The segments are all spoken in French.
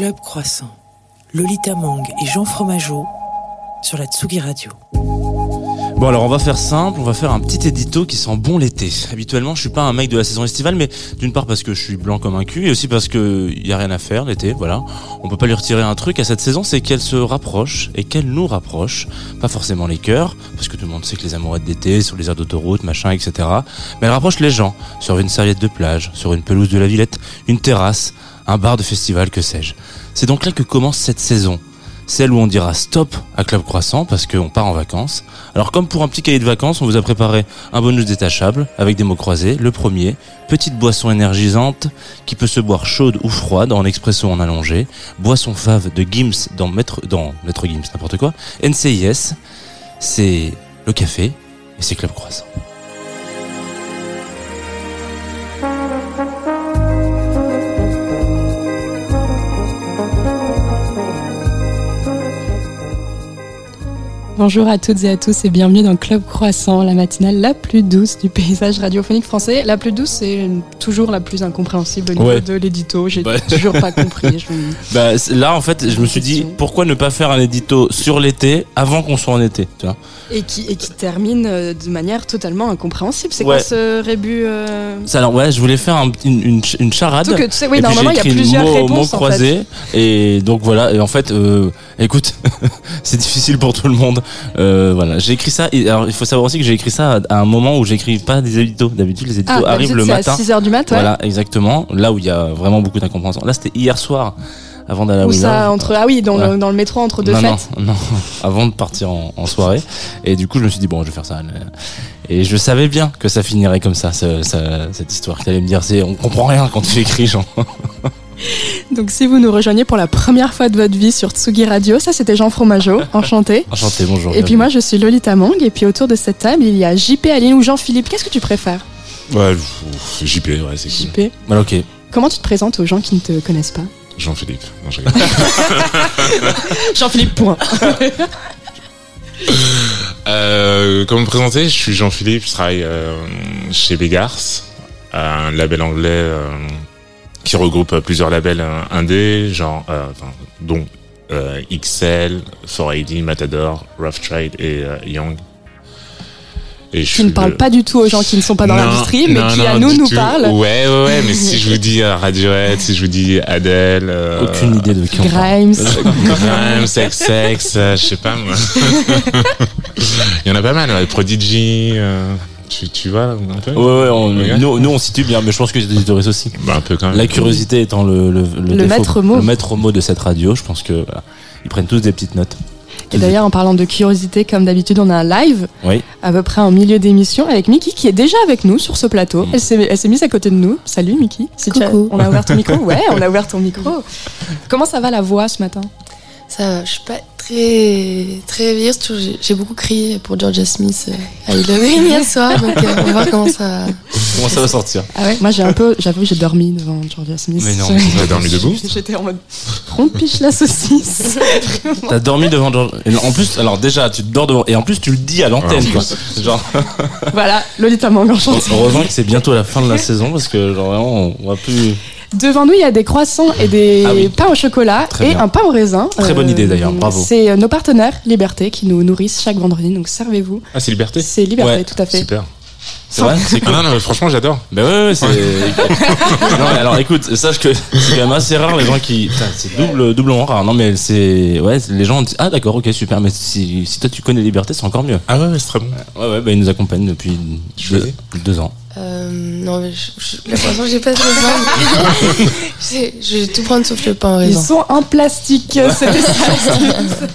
Club Croissant, Lolita Mang et Jean Fromageau sur la Tsugi Radio. Bon alors on va faire simple, on va faire un petit édito qui sent bon l'été. Habituellement je suis pas un mec de la saison estivale mais d'une part parce que je suis blanc comme un cul et aussi parce que y a rien à faire l'été, voilà. On peut pas lui retirer un truc à cette saison, c'est qu'elle se rapproche et qu'elle nous rapproche. Pas forcément les cœurs, parce que tout le monde sait que les amourettes d'été, sur les aires d'autoroute, machin, etc. Mais elle rapproche les gens, sur une serviette de plage, sur une pelouse de la Villette, une terrasse, un bar de festival, que sais-je. C'est donc là que commence cette saison celle où on dira stop à Club Croissant parce qu'on part en vacances. Alors comme pour un petit cahier de vacances, on vous a préparé un bonus détachable avec des mots croisés. Le premier, petite boisson énergisante qui peut se boire chaude ou froide en expresso en allongé. Boisson fave de Gims dans Maître, dans Maître Gims, n'importe quoi. NCIS, c'est le café et c'est Club Croissant. Bonjour à toutes et à tous et bienvenue dans Club Croissant, la matinale la plus douce du paysage radiophonique français. La plus douce, c'est toujours la plus incompréhensible au niveau Ouais. de l'édito. J'ai Bah. toujours pas compris. Je- Bah, là, en fait, je me suis dit, pourquoi ne pas faire un édito sur l'été avant qu'on soit en été, tu vois Et, qui, et qui termine euh, de manière totalement incompréhensible. C'est Ouais. quoi ce rébut euh, Alors ouais, je voulais faire un- une, une, ch- une charade. Que tu sais, oui, normalement, il y a plusieurs mots, réponses. mots en fait. croisés. Et donc voilà. Et en fait, euh, écoute, c'est difficile pour tout le monde. Euh, voilà, j'ai écrit ça. Et alors, il faut savoir aussi que j'ai écrit ça à, un moment où j'écris pas des éditos. D'habitude, les éditos Ah, arrivent le matin. à 6h du mat, ouais. Voilà, exactement. Là où il y a vraiment beaucoup d'incompréhension. Là, c'était hier soir, avant d'aller à Ou ça, entre, ah oui, dans, Ouais. le, dans le métro entre deux non, fêtes. non, non, avant de partir en, en soirée. Et du coup, je me suis dit, bon, je vais faire ça. Et je savais bien que ça finirait comme ça, ce- ça- cette histoire. Tu allais me dire, c'est, on comprend rien quand tu écris, Jean. Donc si vous nous rejoignez pour la première fois de votre vie sur Tsugi Radio, ça c'était Jean Fromageau, enchanté. Enchanté, bonjour. Et puis moi je suis Lolita Mang et puis autour de cette table il y a JP Aline ou Jean-Philippe. Qu'est-ce que tu préfères? Ouais, JP, ouais, c'est cool. JP. Voilà, ok. Comment tu te présentes aux gens qui ne te connaissent pas? Jean-Philippe. Non, je rigole. Jean-Philippe point. euh, comment me présenter? Je suis Jean-Philippe, je travaille euh, chez Begars, un label anglais euh, qui regroupe plusieurs labels euh, indés, genre, euh, enfin, dont euh, XL, 4AD, Matador, Rough Trade et euh, Young. Et je Qui ne parle le- pas du tout aux gens qui ne sont pas dans l'industrie mais non, qui non, à nous nous tout. parlent. Ouais, ouais, ouais, mais si je vous dis euh, Radiohead, si je vous dis Adele. euh, Aucune idée de qui on parle. Grimes. Grimes, sex, sex, euh, je sais pas moi. Il y en a pas mal, Prodigy, euh, tu, tu vois un peu Ouais, ouais, on- Ouais. nous, nous, on situe bien, mais je pense que les auditeurs aussi. Bah, un peu quand même. La curiosité étant le, le, Le défaut- maître mot. le maître mot de cette radio, je pense que voilà, ils prennent tous des petites notes. Et d'ailleurs en parlant de curiosité comme d'habitude on a un live Oui. à peu près en milieu d'émission avec Miki qui est déjà avec nous sur ce plateau. Mm. Elle s'est elle s'est mise à côté de nous. Salut Miki. Si tu as- Coucou. on a ouvert ton micro Ouais, on a ouvert ton micro. Comment ça va la voix ce matin? Ça je suis pas très très surtout j'ai- beaucoup crié pour Georgia Smith euh, à Halloween hier soir, donc euh, on va voir comment ça va. Comment ça va sortir Ah ouais Moi j'ai un peu, j'avoue, j'ai dormi devant Georgia Smith. Mais non, J'ai- T'as dormi debout J'étais en mode ronde piche la saucisse. T'as dormi devant George. et En plus, alors déjà, tu te dors devant. Et en plus, tu le dis à l'antenne, quoi. Genre, voilà, Lolita Mang enchantée. heureusement que c'est bientôt la fin de la saison parce que, genre, vraiment, on va plus. Devant nous, il y a des croissants et des Ah oui. pains au chocolat Très et bien. un pain au raisin. Très bonne idée, d'ailleurs, bravo. C'est euh, nos partenaires Liberté qui nous nourrissent chaque vendredi, donc servez-vous. Ah, c'est Liberté C'est Liberté, Ouais, tout à fait. Super. C'est vrai C'est Ah cool. non, franchement, j'adore. Bah ouais, ouais, c'est. non, mais alors écoute, sache que c'est quand même assez rare les gens qui. Putain, c'est double, doublement rare. Non, mais c'est. Ouais, les gens disent Ah, d'accord, ok, super. Mais si, si toi tu connais Liberté, c'est encore mieux. Ah ouais, ouais, c'est très bon. Ouais, ouais, bah ils nous accompagnent depuis deux, deux ans. Euh, non, mais je, je, la façon j'ai pas de pain. J'ai- je vais tout prendre sauf le pain au Ils raisin. sont en plastique, c'était ça.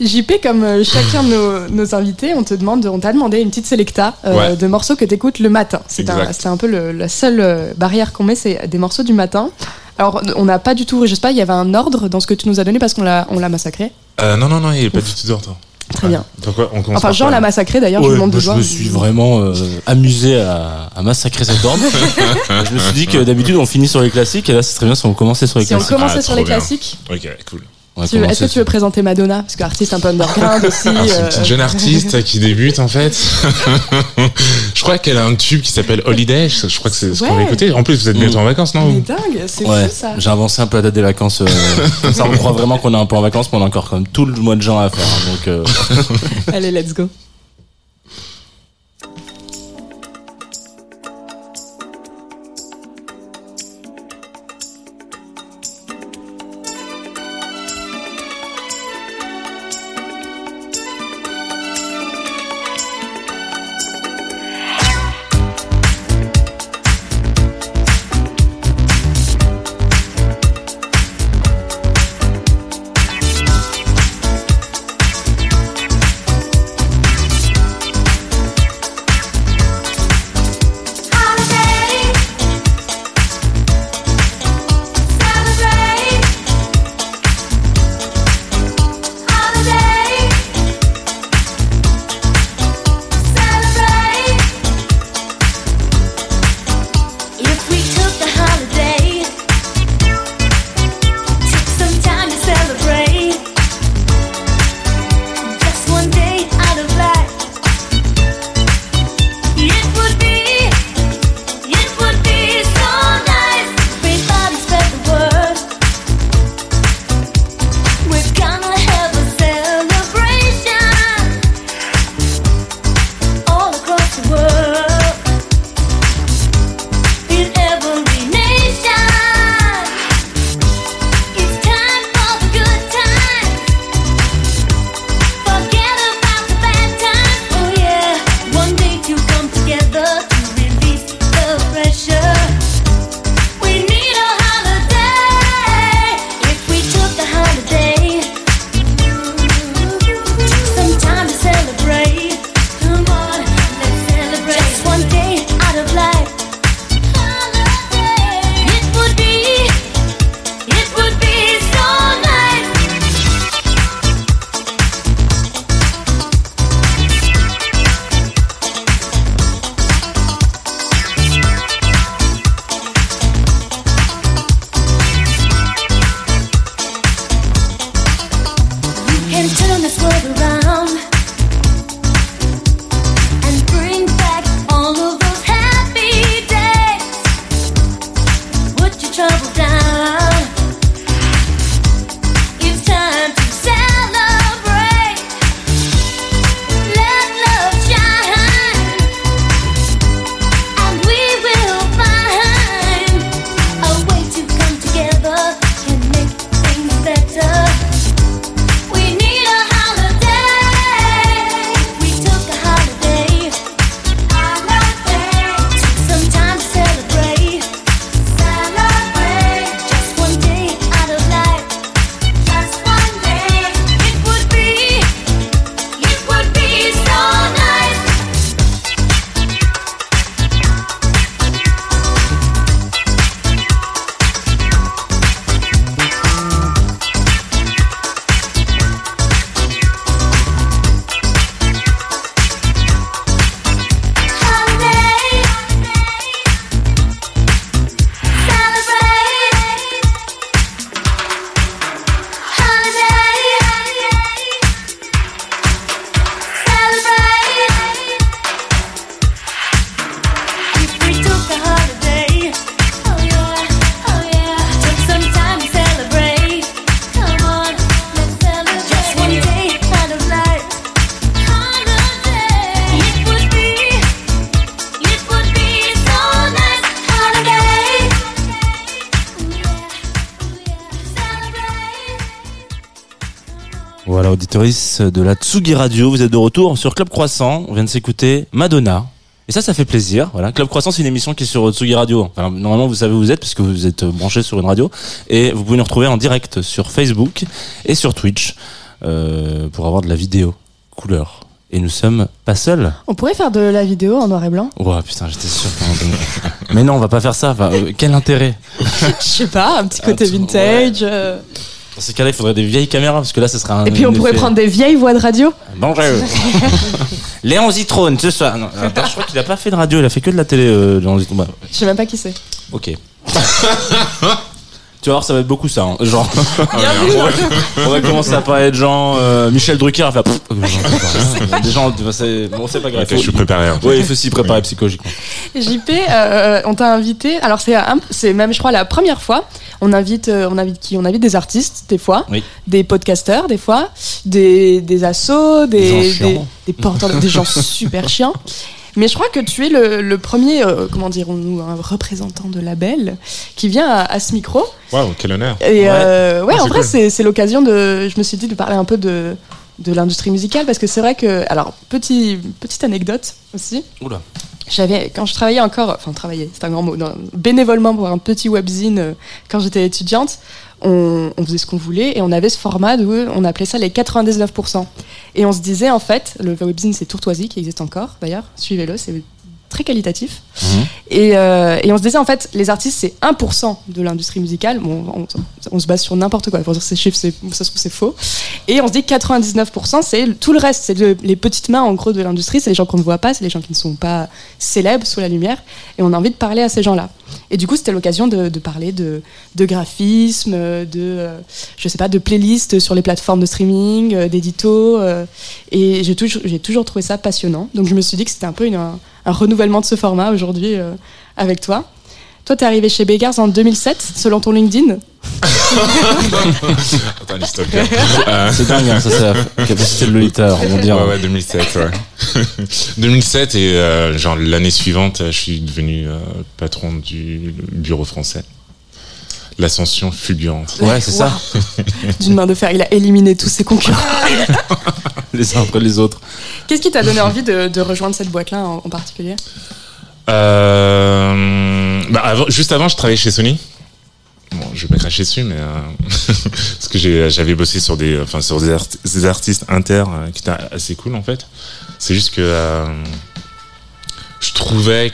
JP, comme euh, chacun de nos, nos invités, on te demande, on t'a demandé une petite sélecta euh, Ouais. de morceaux que t'écoutes le matin. C'est un, un peu le- la seule euh, barrière qu'on met, c'est des morceaux du matin. Alors, on n'a pas du tout, je sais pas, il y avait un ordre dans ce que tu nous as donné parce qu'on l'a, on l'a massacré. Euh, non, non, non, il n'y a pas du tout d'ordre. Très bien. Donc, ouais, on Enfin, Jean l'a massacré d'ailleurs, je Ouais, lui montre moi, du je me suis vraiment euh, amusé à, à massacrer cet ordre. je me suis dit que d'habitude on finit sur les classiques et là c'est très bien si on commençait sur les Si on classiques. commençait Ah, sur les bien. classiques, Ok, cool. Est-ce que tu veux présenter Madonna Parce qu'artiste un peu underground aussi. Alors, c'est une euh, petite jeune artiste qui débute en fait. je crois qu'elle a un tube qui s'appelle Holiday. Je je crois que c'est ce qu'on va Ouais. écouter. En plus, vous êtes bientôt en vacances, non Mais dingue, c'est Ouais, fou ça. j'ai avancé un peu la date des vacances. euh, comme ça, on croit vraiment qu'on est un peu en vacances, mais on a encore comme tout le mois de juin à faire. hein, donc, euh, Allez, let's go. De la Tsugi Radio, vous êtes de retour sur Club Croissant. On vient de s'écouter Madonna. Et ça, ça fait plaisir. Voilà, Club Croissant, c'est une émission qui est sur Tsugi Radio. Enfin, normalement, vous savez où vous êtes parce que vous êtes branché sur une radio. Et vous pouvez nous retrouver en direct sur Facebook et sur Twitch euh, pour avoir de la vidéo couleur. Et nous sommes pas seuls. On pourrait faire de la vidéo en noir et blanc Ouah, putain, j'étais sûr Mais non, on va pas faire ça. Enfin, euh, quel intérêt? Je sais pas, un petit côté vintage. euh. Dans ces cas-là, il faudrait des vieilles caméras parce que là, ce serait un. Et puis on pourrait effet- prendre des vieilles voix de radio. Bonjour. Léon Zitrone, ce soir. Non, attends, je crois qu'il a pas fait de radio, il a fait que de la télé, euh, Léon Zitrone. Bah, Je sais même pas qui c'est. ok. Tu vas voir, ça va être beaucoup ça. hein. Genre, on, va, on va commencer à parler de gens. euh, Michel Drucker va faire. Pff, euh, j'en sais pas rien. Des gens, c'est bon, c'est pas grave. Ok, je suis préparé. en fait. Oui, il faut s'y préparer psychologiquement. JP, euh, on t'a invité. Alors c'est un- c'est même, je crois, la première fois. On invite, euh, on invite qui? On invite des artistes des fois, Oui. des podcasteurs des fois, des, des assos, Des des, gens chiants. des, des porteurs, de- des gens super chiants. Mais je crois que tu es le, le premier, euh, comment dirons-nous, un représentant de label qui vient à, à ce micro. Waouh, quel honneur. Et euh, ouais, Ah, en c'est vrai, cool. c'est c'est l'occasion de. Je me suis dit de parler un peu de, de l'industrie musicale parce que c'est vrai que. Alors, petit, petite anecdote aussi. Oula. J'avais, quand je travaillais encore, enfin travaillais, c'est un grand mot, non, bénévolement pour un petit webzine euh, quand j'étais étudiante, on, faisait ce qu'on voulait et on avait ce format où on appelait ça les 99%. Et on se disait en fait, le webzine c'est Tourtoisie qui existe encore d'ailleurs, suivez-le, c'est très qualitatif. Mhm. Et, euh, et on se disait en fait, les artistes c'est 1% de l'industrie musicale. Bon, on, on se base sur n'importe quoi. Pour dire ces chiffres, ça se trouve c'est faux. Et on se dit 99%, c'est tout le reste. C'est le- les petites mains en gros de l'industrie. C'est les gens qu'on ne voit pas, c'est les gens qui ne sont pas célèbres sous la lumière. Et on a envie de parler à ces gens-là. Et du coup, c'était l'occasion de, de parler de, de graphisme, de, euh, je sais pas, de playlists sur les plateformes de streaming, euh, d'éditos. euh, et j'ai toujours, toujours trouvé ça passionnant. Donc je me suis dit que c'était un peu une- un, un renouvellement de ce format aujourd'hui euh, avec toi. Toi, t'es arrivé chez Beggars en 2007, selon ton LinkedIn. Attends, les stalkers. Euh, C'est dingue, hein, ça c'est la capacité de Lolita, on va dire. Ouais, ouais, 2007, ouais. 2007 et euh, genre l'année suivante, je suis devenu euh, patron du bureau français. L'ascension fulgurante. Ouais, c'est ça. D'une main de fer, il a éliminé tous ses concurrents. Les uns après les autres. Qu'est-ce qui t'a donné envie de, de rejoindre cette boîte-là en, en particulier? Euh, bah, avant- juste avant, je travaillais chez Sony. Bon, je vais pas cracher dessus, mais euh, parce que j'avais bossé sur des, enfin, sur des, art- des artistes inter euh, qui étaient assez cool en fait. C'est juste que euh, je trouvais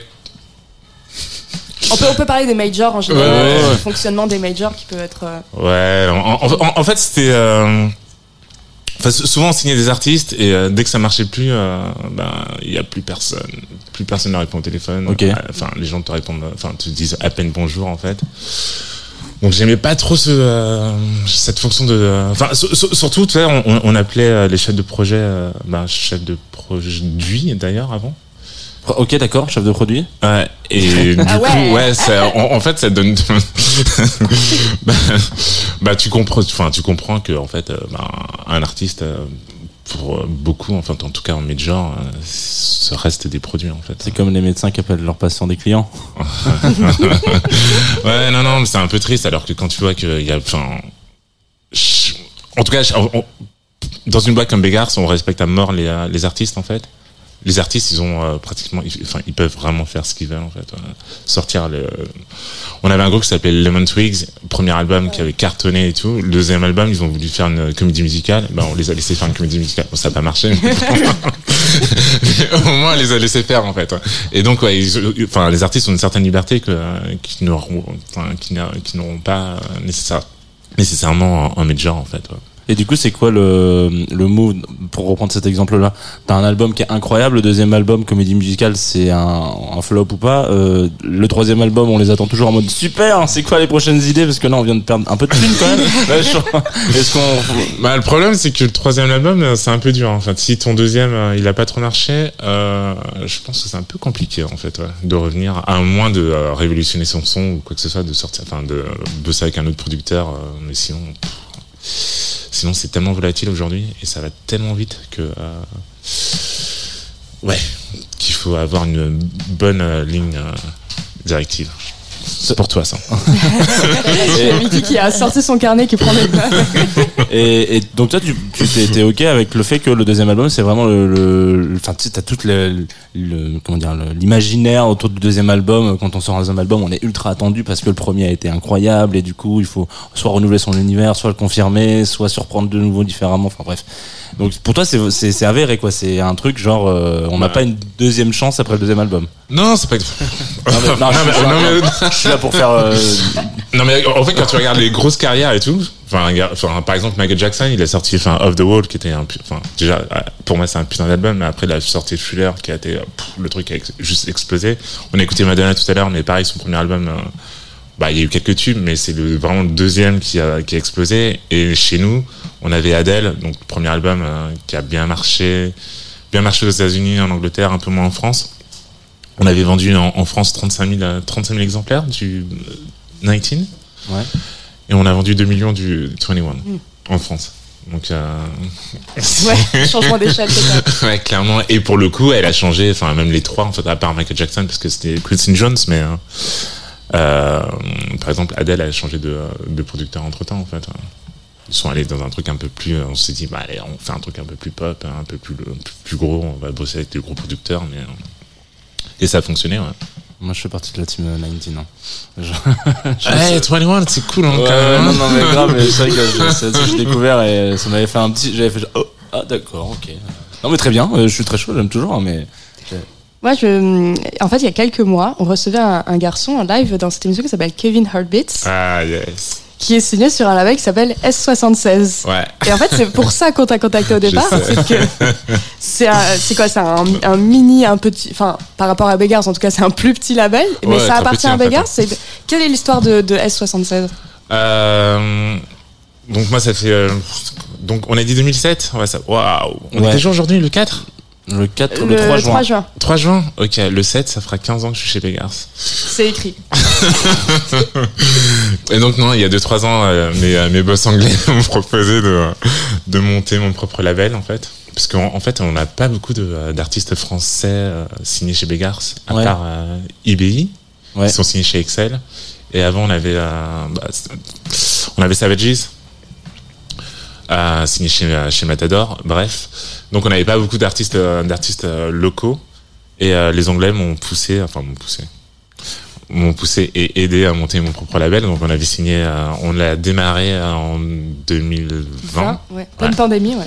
on peut, on peut parler des majors en général, Ouais, ouais, du ouais. fonctionnement des majors qui peut être. euh, Ouais, en, en- en- fait, c'était. euh, Enfin, sou- souvent on signait des artistes et euh, dès que ça marchait plus, euh, ben il y a plus personne, plus personne ne répond au téléphone. Ok. Euh, Enfin, les gens te répondent, enfin, te disent à peine bonjour en fait. Donc j'aimais pas trop ce, euh, cette fonction de. euh, Enfin, sur- sur- surtout, tu sais, on, appelait euh, les chefs de projet, euh, ben, chefs de produit d'ailleurs avant. Ok, d'accord, chef de produit. Ouais, et du Ah ouais. coup, ouais, ça, en, en fait, ça donne. bah, bah, tu comprends, enfin, tu comprends que en fait, euh, bah, un artiste, euh, pour euh, beaucoup, enfin, en tout cas en euh, ce reste des produits en fait. C'est comme les médecins qui appellent leurs patients des clients. Ouais, non, non, mais c'est un peu triste alors que quand tu vois qu'il y a, enfin, en tout cas, je- on- on- dans une boîte comme Beggars, on respecte à mort les, les artistes en fait. Les artistes, ils ont euh, pratiquement, ils, enfin, ils peuvent vraiment faire ce qu'ils veulent en fait. euh, sortir le. On avait un groupe qui s'appelait Lemon Twigs, premier album qui avait cartonné et tout. Le deuxième album, ils ont voulu faire une comédie musicale. Ben, on les a laissé faire une comédie musicale. Bon, ça n'a pas marché. mais- mais au moins, on les a laissés faire en fait. Et donc, ouais, ils- enfin, les artistes ont une certaine liberté que qui n'auront, enfin, qui n'a- qui n'auront pas euh, nécessaire- nécessairement en, en major en fait. ouais. Et du coup, c'est quoi le, le move, pour reprendre cet exemple-là T'as un album qui est incroyable, le deuxième album, comédie musicale, c'est un, un flop ou pas euh, Le troisième album, on les attend toujours en mode super, c'est quoi les prochaines idées? Parce que là, on vient de perdre un peu de thunes quand même. Là, je- Est-ce qu'on... Bah, le problème, c'est que le troisième album, c'est un peu dur. En fait, si ton deuxième, euh, il a pas trop marché, euh, je pense que c'est un peu compliqué, en fait, ouais, de revenir, à moins de euh, révolutionner son son ou quoi que ce soit, de sortir, enfin, de bosser avec un autre producteur. euh, mais sinon, pff, sinon, c'est tellement volatile aujourd'hui et ça va tellement vite que, euh, ouais, qu'il faut avoir une bonne euh, ligne euh, directive. C'est pour toi, ça. C'est Vicky qui a sorti son carnet qui prend des notes. Et, et donc toi, tu, t'es, ok avec le fait que le deuxième album, c'est vraiment le, enfin, tu sais, t'as toute le, le- comment dire, l'imaginaire autour du deuxième album. Quand on sort un deuxième album, on est ultra attendu parce que le premier a été incroyable et du coup, il faut soit renouveler son univers, soit le confirmer, soit surprendre de nouveau différemment. Enfin bref. Donc pour toi, c'est, avéré quoi. C'est un truc genre, euh, on n'a Ouais. pas une deuxième chance après le deuxième album. Non, c'est pas. Non, mais- non, Non, mais- je, non, mais- je suis là pour faire. euh, Non mais en fait quand tu regardes les grosses carrières et tout, enfin, par exemple Michael Jackson, il a sorti enfin Off the Wall qui était un déjà pour moi c'est un putain d'album mais après il a sorti Fuller qui a été le truc qui a juste explosé. On a écouté Madonna tout à l'heure mais pareil son premier album euh, bah, il y a eu quelques tubes, mais c'est vraiment le deuxième qui a, qui a explosé. Et chez nous, on avait Adele, donc le premier album euh, qui a bien marché, bien marché aux États-Unis, en Angleterre, un peu moins en France. On avait vendu en, en France 35 000, euh, 35 000 exemplaires du euh, 19. Ouais. Et on a vendu 2 millions du 21 en France. Donc, euh, Ouais, changement d'échelle total. ouais, clairement. Et pour le coup, elle a changé, enfin, même les trois, en fait, à part Michael Jackson, parce que c'était Quincy Jones, mais, euh, euh, par exemple, Adele a changé de, de producteur entre temps, en fait. Ils sont allés dans un truc un peu plus, on s'est dit, bah, allez, on fait un truc un peu plus pop, un peu plus, un peu plus gros, on va bosser avec des gros producteurs, mais, euh, et ça a fonctionné, ouais. Moi, je fais partie de la team euh, 19. hein. Je- Ouais, 21, c'est cool, hein, Ouais, quand même. non, non, mais grave, mais c'est vrai que je- c'est ça que j'ai découvert et ça m'avait fait un petit. J'avais fait genre, oh, ah, d'accord, ok. Non, mais très bien, euh, je suis très chaud, j'aime toujours, hein, mais. Moi, je, en fait, il y a quelques mois, on recevait un, un garçon en live dans cette émission qui s'appelle Kevin Heartbeats, Ah, yes. Qui est signé sur un label qui s'appelle S76. Ouais. Et en fait, c'est pour ça qu'on t'a contacté au départ. C'est que quoi C'est un, un mini, un petit. Enfin, par rapport à Beggars, en tout cas, c'est un plus petit label. mais ça appartient petit, à fait, Beggars. quelle est l'histoire de, de S76 Euh, donc moi ça fait euh, donc on a dit 2007 ouais ça waouh on Ouais. est déjà aujourd'hui le 4 Le 4, le, 3 juin. 3 juin. 3 juin ok le 7 ça fera 15 ans que je suis chez Pégars C'est écrit. et donc non il y a 2-3 ans euh, mes, euh, mes boss anglais m'ont proposé de, de monter mon propre label en fait parce qu'en en fait on n'a pas beaucoup de, euh, d'artistes français euh, signés chez Begars à Ouais. part euh, IBI Ouais. qui sont signés chez Excel et avant on avait euh, bah, c'est- on avait Savages euh, signé chez, chez Matador, bref. Donc on n'avait pas beaucoup d'artistes euh, d'artistes euh, locaux et euh, les Anglais m'ont poussé, enfin m'ont poussé, m'ont poussé et aidé à monter mon propre label. Donc on avait signé, on l'a démarré en 2020. 20, ouais. Pleine Ouais. pandémie, ouais.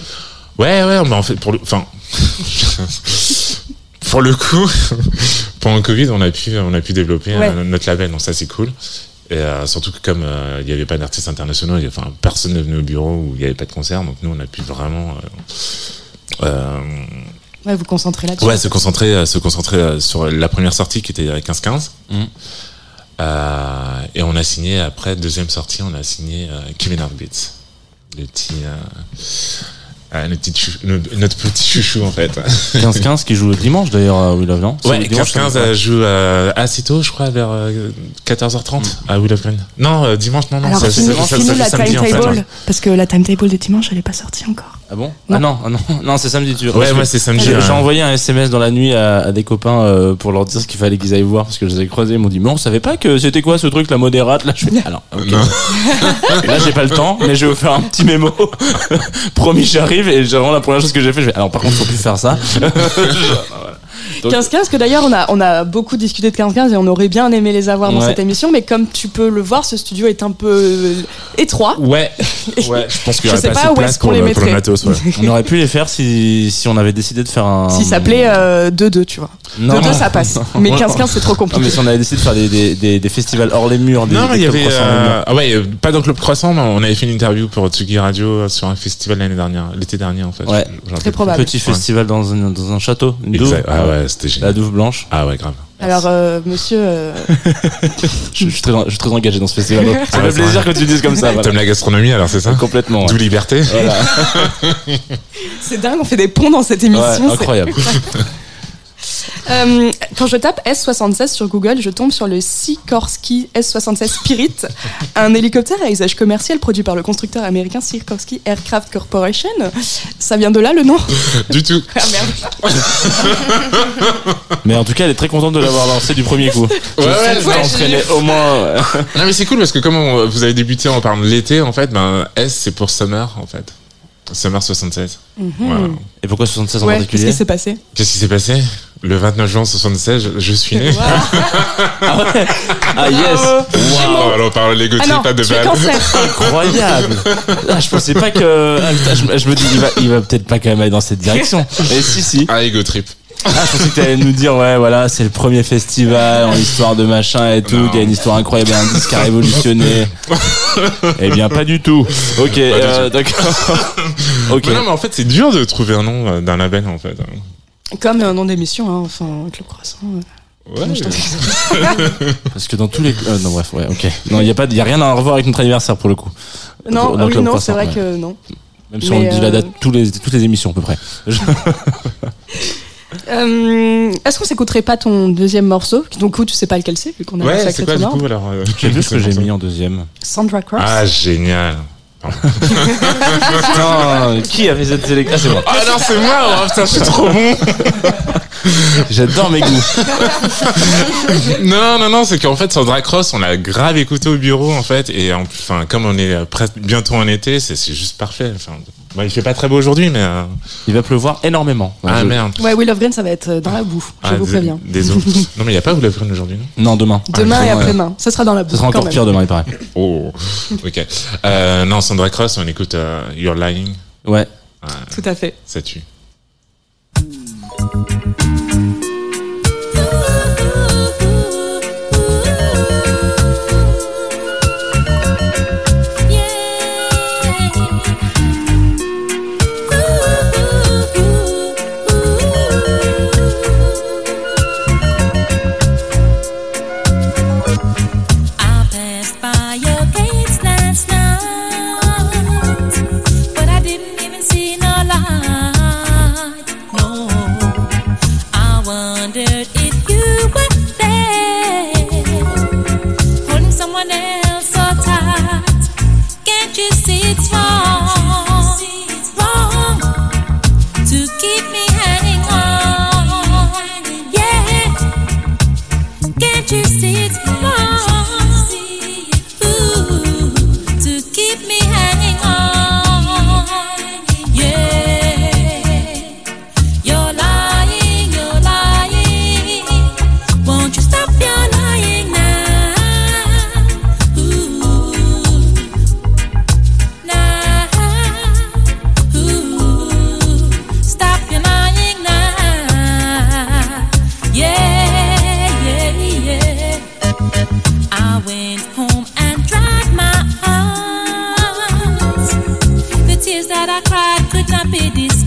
Ouais, ouais, mais en fait, pour le, enfin, pour le coup, pendant le Covid, on a pu, on a pu développer Ouais. notre label, donc ça c'est cool. Et euh, surtout que comme euh, il n'y avait pas d'artistes internationaux, enfin personne ne venait au bureau où il n'y avait pas de concert, donc nous on a pu vraiment euh, Ouais, vous concentrez là-dessus. ouais, se concentrer, euh, se concentrer euh, sur la première sortie qui était euh, 15-15. Mhm. Euh, et on a signé après deuxième sortie, on a signé euh, Kevin Heartbeats, le petit, euh, euh, notre, petit chou- notre- notre petit chouchou en fait. 15-15 qui joue le dimanche d'ailleurs à Will of Green. C'est Ouais, le dimanche, 15-15 ça euh, joue euh, assez tôt, je crois, vers euh, 14h30 à Willow Green. Non, euh, dimanche, non, non, Alors, ça, ça- la samedi, en fait, timetable, ouais. parce que la timetable de dimanche, elle n'est pas sortie encore. Ah bon Non. Ah non, ah non, non, c'est samedi. Tu... Ouais, moi c'est samedi. J'ai envoyé un SMS dans la nuit à, à des copains euh, pour leur dire ce qu'il fallait qu'ils aillent voir parce que je les ai croisés. Ils m'ont dit, mais on savait pas que c'était quoi ce truc, la modérate. Là, je fais, alors, ok. là, j'ai pas le temps, mais je vais vous faire un petit mémo. Promis, j'arrive et vraiment la première chose que j'ai fait. Je fais, alors, par contre, faut plus faire ça. Voilà. Donc- 15-15, que d'ailleurs, on a, on a beaucoup discuté de 15-15 et on aurait bien aimé les avoir dans Ouais. cette émission, mais comme tu peux le voir, ce studio est un peu euh, étroit. Ouais, ouais, je pense qu'il y aurait sais pas pas assez de place pour les le, pour le mettrait. matos. Ouais. On aurait pu les faire si, si on avait décidé de faire un. S'il s'appelait euh, 2-2, tu vois. Non. 2-2, ça passe. Mais 15-15, c'est trop Non, compliqué. mais si on avait décidé de faire des, des, des, des festivals hors les murs, des, Non, il y avait. euh, ah ouais, euh, pas dans Club Croissant, mais on avait fait une interview pour Tsugi Radio euh, sur un festival l'année dernière, l'été dernier en fait. Ouais. Très probable. Petit festival dans un, dans un château, une douve. Exact. Ah ouais, c'était La douve blanche. Ah ouais, grave. Alors, euh, monsieur, euh, Je, je suis très, je suis très engagé dans ce festival. Ça me fait c'est plaisir que tu dises comme ça. voilà. T'aimes la gastronomie alors, c'est ça Complètement. D'où ouais. liberté. Voilà. c'est dingue, on fait des ponts dans cette émission. Ouais, c'est- incroyable. Euh, quand je tape S76 sur Google, je tombe sur le Sikorsky S76 Spirit, un hélicoptère à usage commercial produit par le constructeur américain Sikorsky Aircraft Corporation. Ça vient de là le nom du tout. Ah merde. Mais en tout cas, elle est très contente de l'avoir lancé du premier coup. Je Ouais, ouais, ouais, entraîné au moins. Non mais c'est cool parce que comme on- vous avez débuté en parlant de l'été en fait, ben S c'est pour Summer en fait. Summer 76. Voilà. Et pourquoi 76 en Ouais, qu'est-ce particulier qui s'est passé Qu'est-ce qui s'est passé Le 29 juin 76, je, suis né. Ah yes Wow, alors on parle les Ah Gauthier, pas de balle. Incroyable ah, Je pensais pas que. ah, putain, je, me- je me dis, il va, il va peut-être pas quand même aller dans cette direction. Et si, si. Ah, ego trip. Ah, je pensais que t'allais nous dire, ouais, voilà, c'est le premier festival en histoire de machin et tout, qu'il y a une histoire incroyable, un disque à révolutionner. eh bien, pas du tout. Ok, euh, d'accord. ok. Mais non, mais en fait, c'est dur de trouver un nom euh, d'un label en fait. Comme un nom d'émission, hein, enfin, Club Croissant. euh. Ouais. Prie. Parce que dans tous les. euh, non, bref, ouais, ok. Non, il n'y a, pas y a rien à revoir avec notre anniversaire pour le coup. Non, Dans oui, non, Croissant, c'est vrai ouais. que non. Même si Mais, on dit la date tous les, toutes les émissions à peu près. Euh, Est-ce qu'on s'écouterait pas ton deuxième morceau Donc, coup, tu sais pas lequel c'est, vu qu'on a un Ouais, sacré c'est quoi du coup alors euh, J'ai vu ce que j'ai mis en deuxième. Sandra Cross. Ah, génial. Putain, qui avait cette sélection Ah, c'est moi. Ah non, c'est moi, oh, putain, je suis trop bon. J'adore mes goûts. Non, non, non, c'est qu'en fait, Sandra Cross, on l'a grave écouté au bureau, en fait, et en- enfin, comme on est presque bientôt en été, c'est c'est juste parfait. Enfin, bon, il fait pas très beau aujourd'hui, mais euh, Il va pleuvoir énormément. ah Je- merde. Ouais, Will of Green, ça va être euh, dans la boue, je Ah, vous préviens. Désolé. non, mais il y a pas Will of Green aujourd'hui, non? Non, demain. Demain Ah, et ouais. après-demain, ça sera dans la boue. Ce sera quand encore même. pire demain, il paraît. Oh, ok. Euh, non, Sandra Cross, on écoute euh, You're Lying. Ouais. Tout à fait. Ça tue.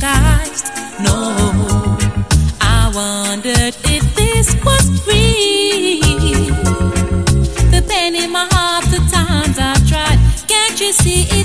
Disguised. No, I wondered if this was real. The pain in my heart, the times I've tried. Can't you see it's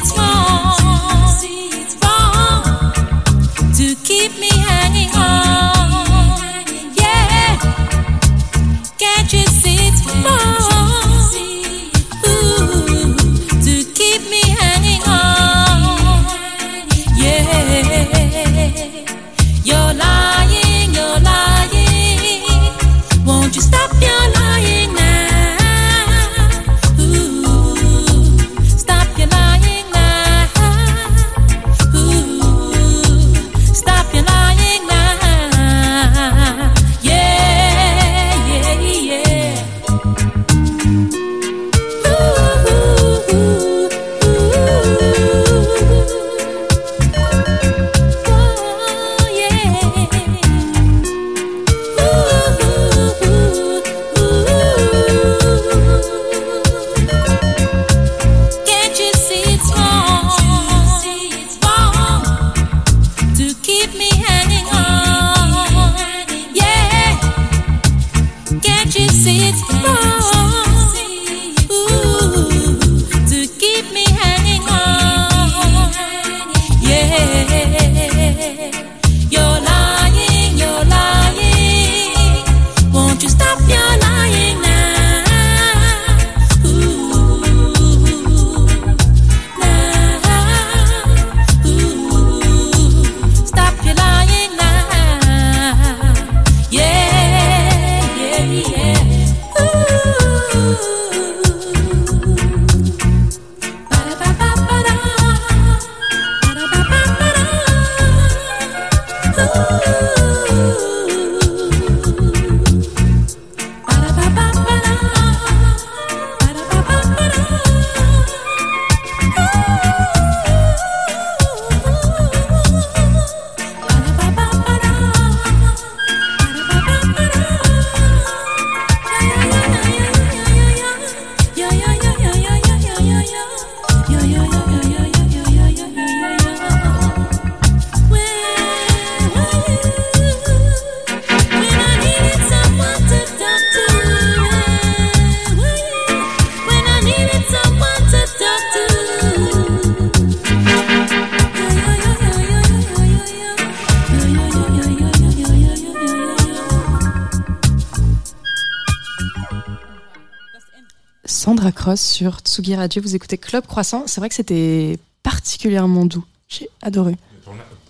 Cross sur Tsugi Radio. Vous écoutez Club Croissant. C'est vrai que c'était particulièrement doux. J'ai adoré.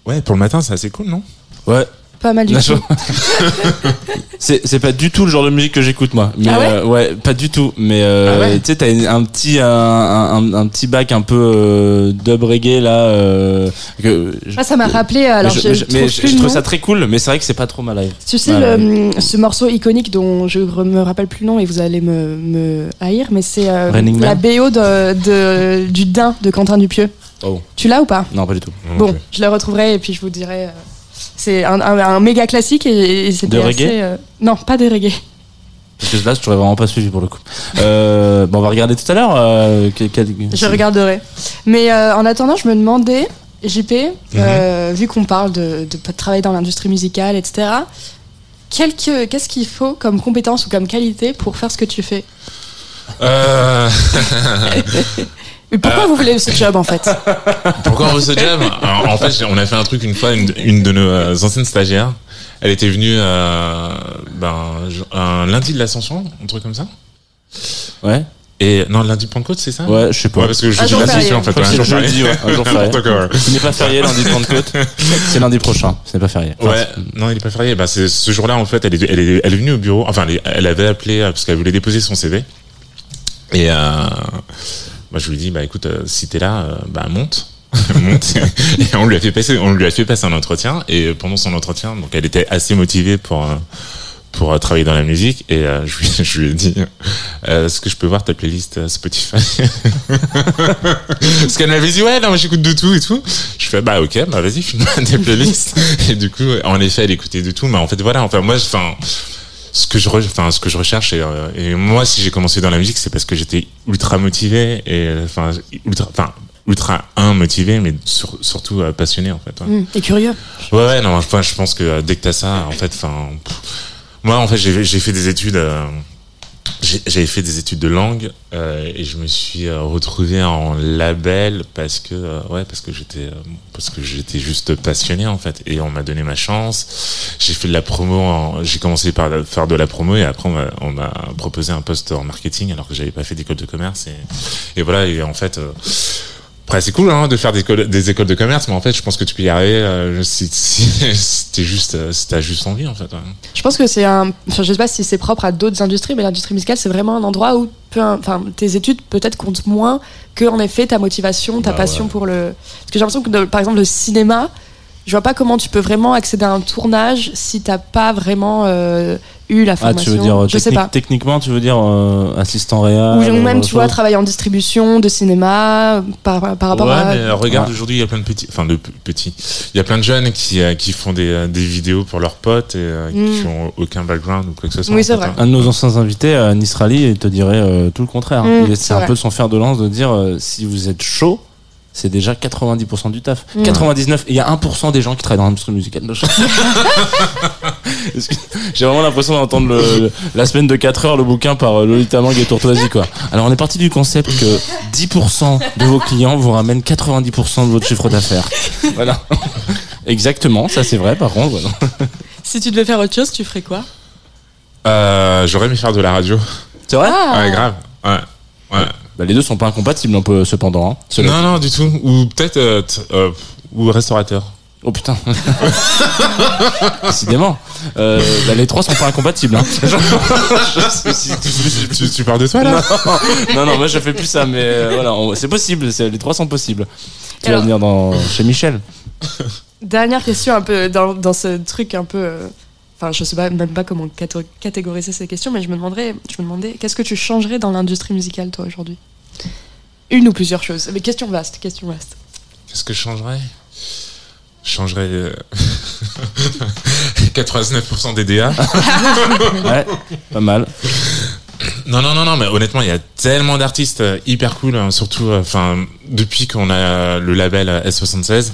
Ouais, pour le matin, c'est assez cool, non? Ouais. Pas mal du tout. c'est c'est pas du tout le genre de musique que j'écoute moi. Mais Ah ouais euh, ouais, pas du tout. Mais euh, Ah ouais tu sais, t'as un petit un, un, un petit bac un peu euh, dub reggae là. Euh, que Ah, ça m'a rappelé. Alors, mais je, je, mais je- mais trouve je- ça très cool, mais c'est vrai que c'est pas trop ma live. Tu sais, le, ce morceau iconique dont je me rappelle plus le nom et vous allez me, me haïr, mais c'est euh, la Man BO de, de- du Dain de Quentin Dupieux. Oh. Tu l'as ou pas Non, pas du tout. Bon, je le retrouverai et puis je vous dirai. C'est un, un- un méga classique et, et c'était De assez, reggae euh, Non, pas des reggae. Parce que là, je t'aurais vraiment pas suivi pour le coup. Euh, bon, on va regarder tout à l'heure. euh, Je regarderai. Mais euh, en attendant, je me demandais, JP, Mhm. euh, vu qu'on parle de, de de travailler dans l'industrie musicale, etc., qu'est-ce qu'il faut comme compétence ou comme qualité pour faire ce que tu fais? Euh, Mais pourquoi vous voulez ce job en fait? Pourquoi on veut ce job? Alors, En fait, on a fait un truc une fois, une, une de nos euh, anciennes stagiaires. Elle était venue euh, ben, un lundi de l'Ascension, un truc comme ça. Ouais, Et non, lundi de Pentecôte, c'est ça? Ouais, je sais pas. Ouais, parce que je Un suis là-dessus férié. en fait. Ouais, férié. ouais, un jour férié. Ce n'est pas férié lundi de Pentecôte. C'est lundi prochain. Ce n'est pas férié. Enfin, Ouais, non, il est pas férié. Bah, c'est ce jour-là, en fait, elle est, elle est, elle est venue au bureau. Enfin, elle, avait appelé euh, parce qu'elle voulait déposer son CV. Et euh, moi, je lui dit, bah, écoute, euh, si t'es là, euh, bah, monte. monte. Et on lui a fait passer, on lui a fait passer un entretien. Et pendant son entretien, donc, elle était assez motivée pour, euh, pour travailler dans la musique. Et je, lui, je lui ai dit, est-ce que je peux voir ta playlist Spotify? Parce qu'elle m'avait dit, ouais, non, j'écoute de tout et tout. Je fais, bah, ok, bah, vas-y, filme-moi tes playlists. Et du coup, en effet, elle écoutait de tout. Mais en fait, voilà, enfin, moi, enfin, ce que je, enfin, ce que je recherche, et, euh, et moi, si j'ai commencé dans la musique, c'est parce que j'étais ultra motivé et, euh, enfin, ultra, enfin, ultra un motivé, mais sur- surtout euh, passionné, en fait. ouais. Hum, Et curieux. Ouais, ouais, non, enfin, je pense que euh, dès que t'as ça, en fait, enfin, moi, en fait, j'ai fait des études, euh, j'avais fait des études de langue euh, et je me suis euh, retrouvé en label parce que, euh, ouais, parce que j'étais, euh, parce que j'étais juste passionné en fait et on m'a donné ma chance. J'ai fait de la promo, j'ai commencé par faire de la promo et après on m'a- on m'a proposé un poste en marketing alors que j'avais pas fait d'école de commerce et, et voilà et en fait. Euh, après, c'est cool hein, de faire des, écoles- des écoles de commerce, mais en fait, je pense que tu peux y arriver euh, si, si, si t'es juste, euh, si t'as juste envie, en fait. ouais. Je pense que c'est un. Enfin, je sais pas si c'est propre à d'autres industries, mais l'industrie musicale, c'est vraiment un endroit où peu, enfin, tes études peut-être comptent moins que, en effet, ta motivation, ta Bah passion ouais. pour le. Parce que j'ai l'impression que, par exemple, le cinéma, je vois pas comment tu peux vraiment accéder à un tournage si t'as pas vraiment euh, eu la Ah, formation. tu veux dire je sais technique- pas. techniquement, tu veux dire euh, assistant réel Ou même, euh, tu vois, travailler en distribution de cinéma par, par rapport ouais, à. mais euh, regarde, Ouais. aujourd'hui, il y a plein de petits, enfin, de petits. Il y a plein de jeunes qui, euh, qui font des, euh, des vidéos pour leurs potes et euh, Mm. qui ont aucun background ou quoi que ce soit. Oui, c'est vrai. hein. Un de nos anciens invités, euh, Nisrali, il te dirait euh, tout le contraire. Mm, Il est- c'est c'est un vrai. peu son fer de lance de dire euh, si vous êtes chaud, c'est déjà 90% du taf. Mm. 99, et il y a 1% des gens qui travaillent dans l'industrie musicale. J'ai vraiment l'impression d'entendre le- la semaine de 4 heures, le bouquin par euh, Lolita Mang et Tourtoisie, quoi. Alors, on est parti du concept que 10% de vos clients vous ramènent 90% de votre chiffre d'affaires. Voilà. Exactement, ça c'est vrai, par contre. voilà. Si tu devais faire autre chose, tu ferais quoi? Euh, J'aurais aimé faire de la radio. C'est vrai? Ah Ouais, grave. Ouais. Ouais. Bah, Les deux sont pas incompatibles, on peut, cependant. hein. Cela Non, non, du tout. Ou peut-être, euh, t- euh, ou restaurateur. Oh putain. Décidément. Euh, bah, les trois sont pas incompatibles. Hein. tu, tu parles de toi, là? non, non, moi je fais plus ça, mais euh, voilà, on- c'est possible. c'est- Les trois sont possibles. Tu vas Alors- venir dans, chez Michel. Dernière question un peu dans, dans ce truc un peu. euh, Enfin, je sais pas, même pas comment catégoriser ces questions, mais je me demanderais, je me demandais, qu'est-ce que tu changerais dans l'industrie musicale, toi, aujourd'hui? Une ou plusieurs choses. Mais question vaste, question vaste. Qu'est-ce que je changerais? Je changerais euh, 99% des DA. Ouais, pas mal. Non, non, non, non, mais honnêtement, il y a tellement d'artistes euh, hyper cool, hein, surtout, euh, enfin, depuis qu'on a euh, le label euh, S76,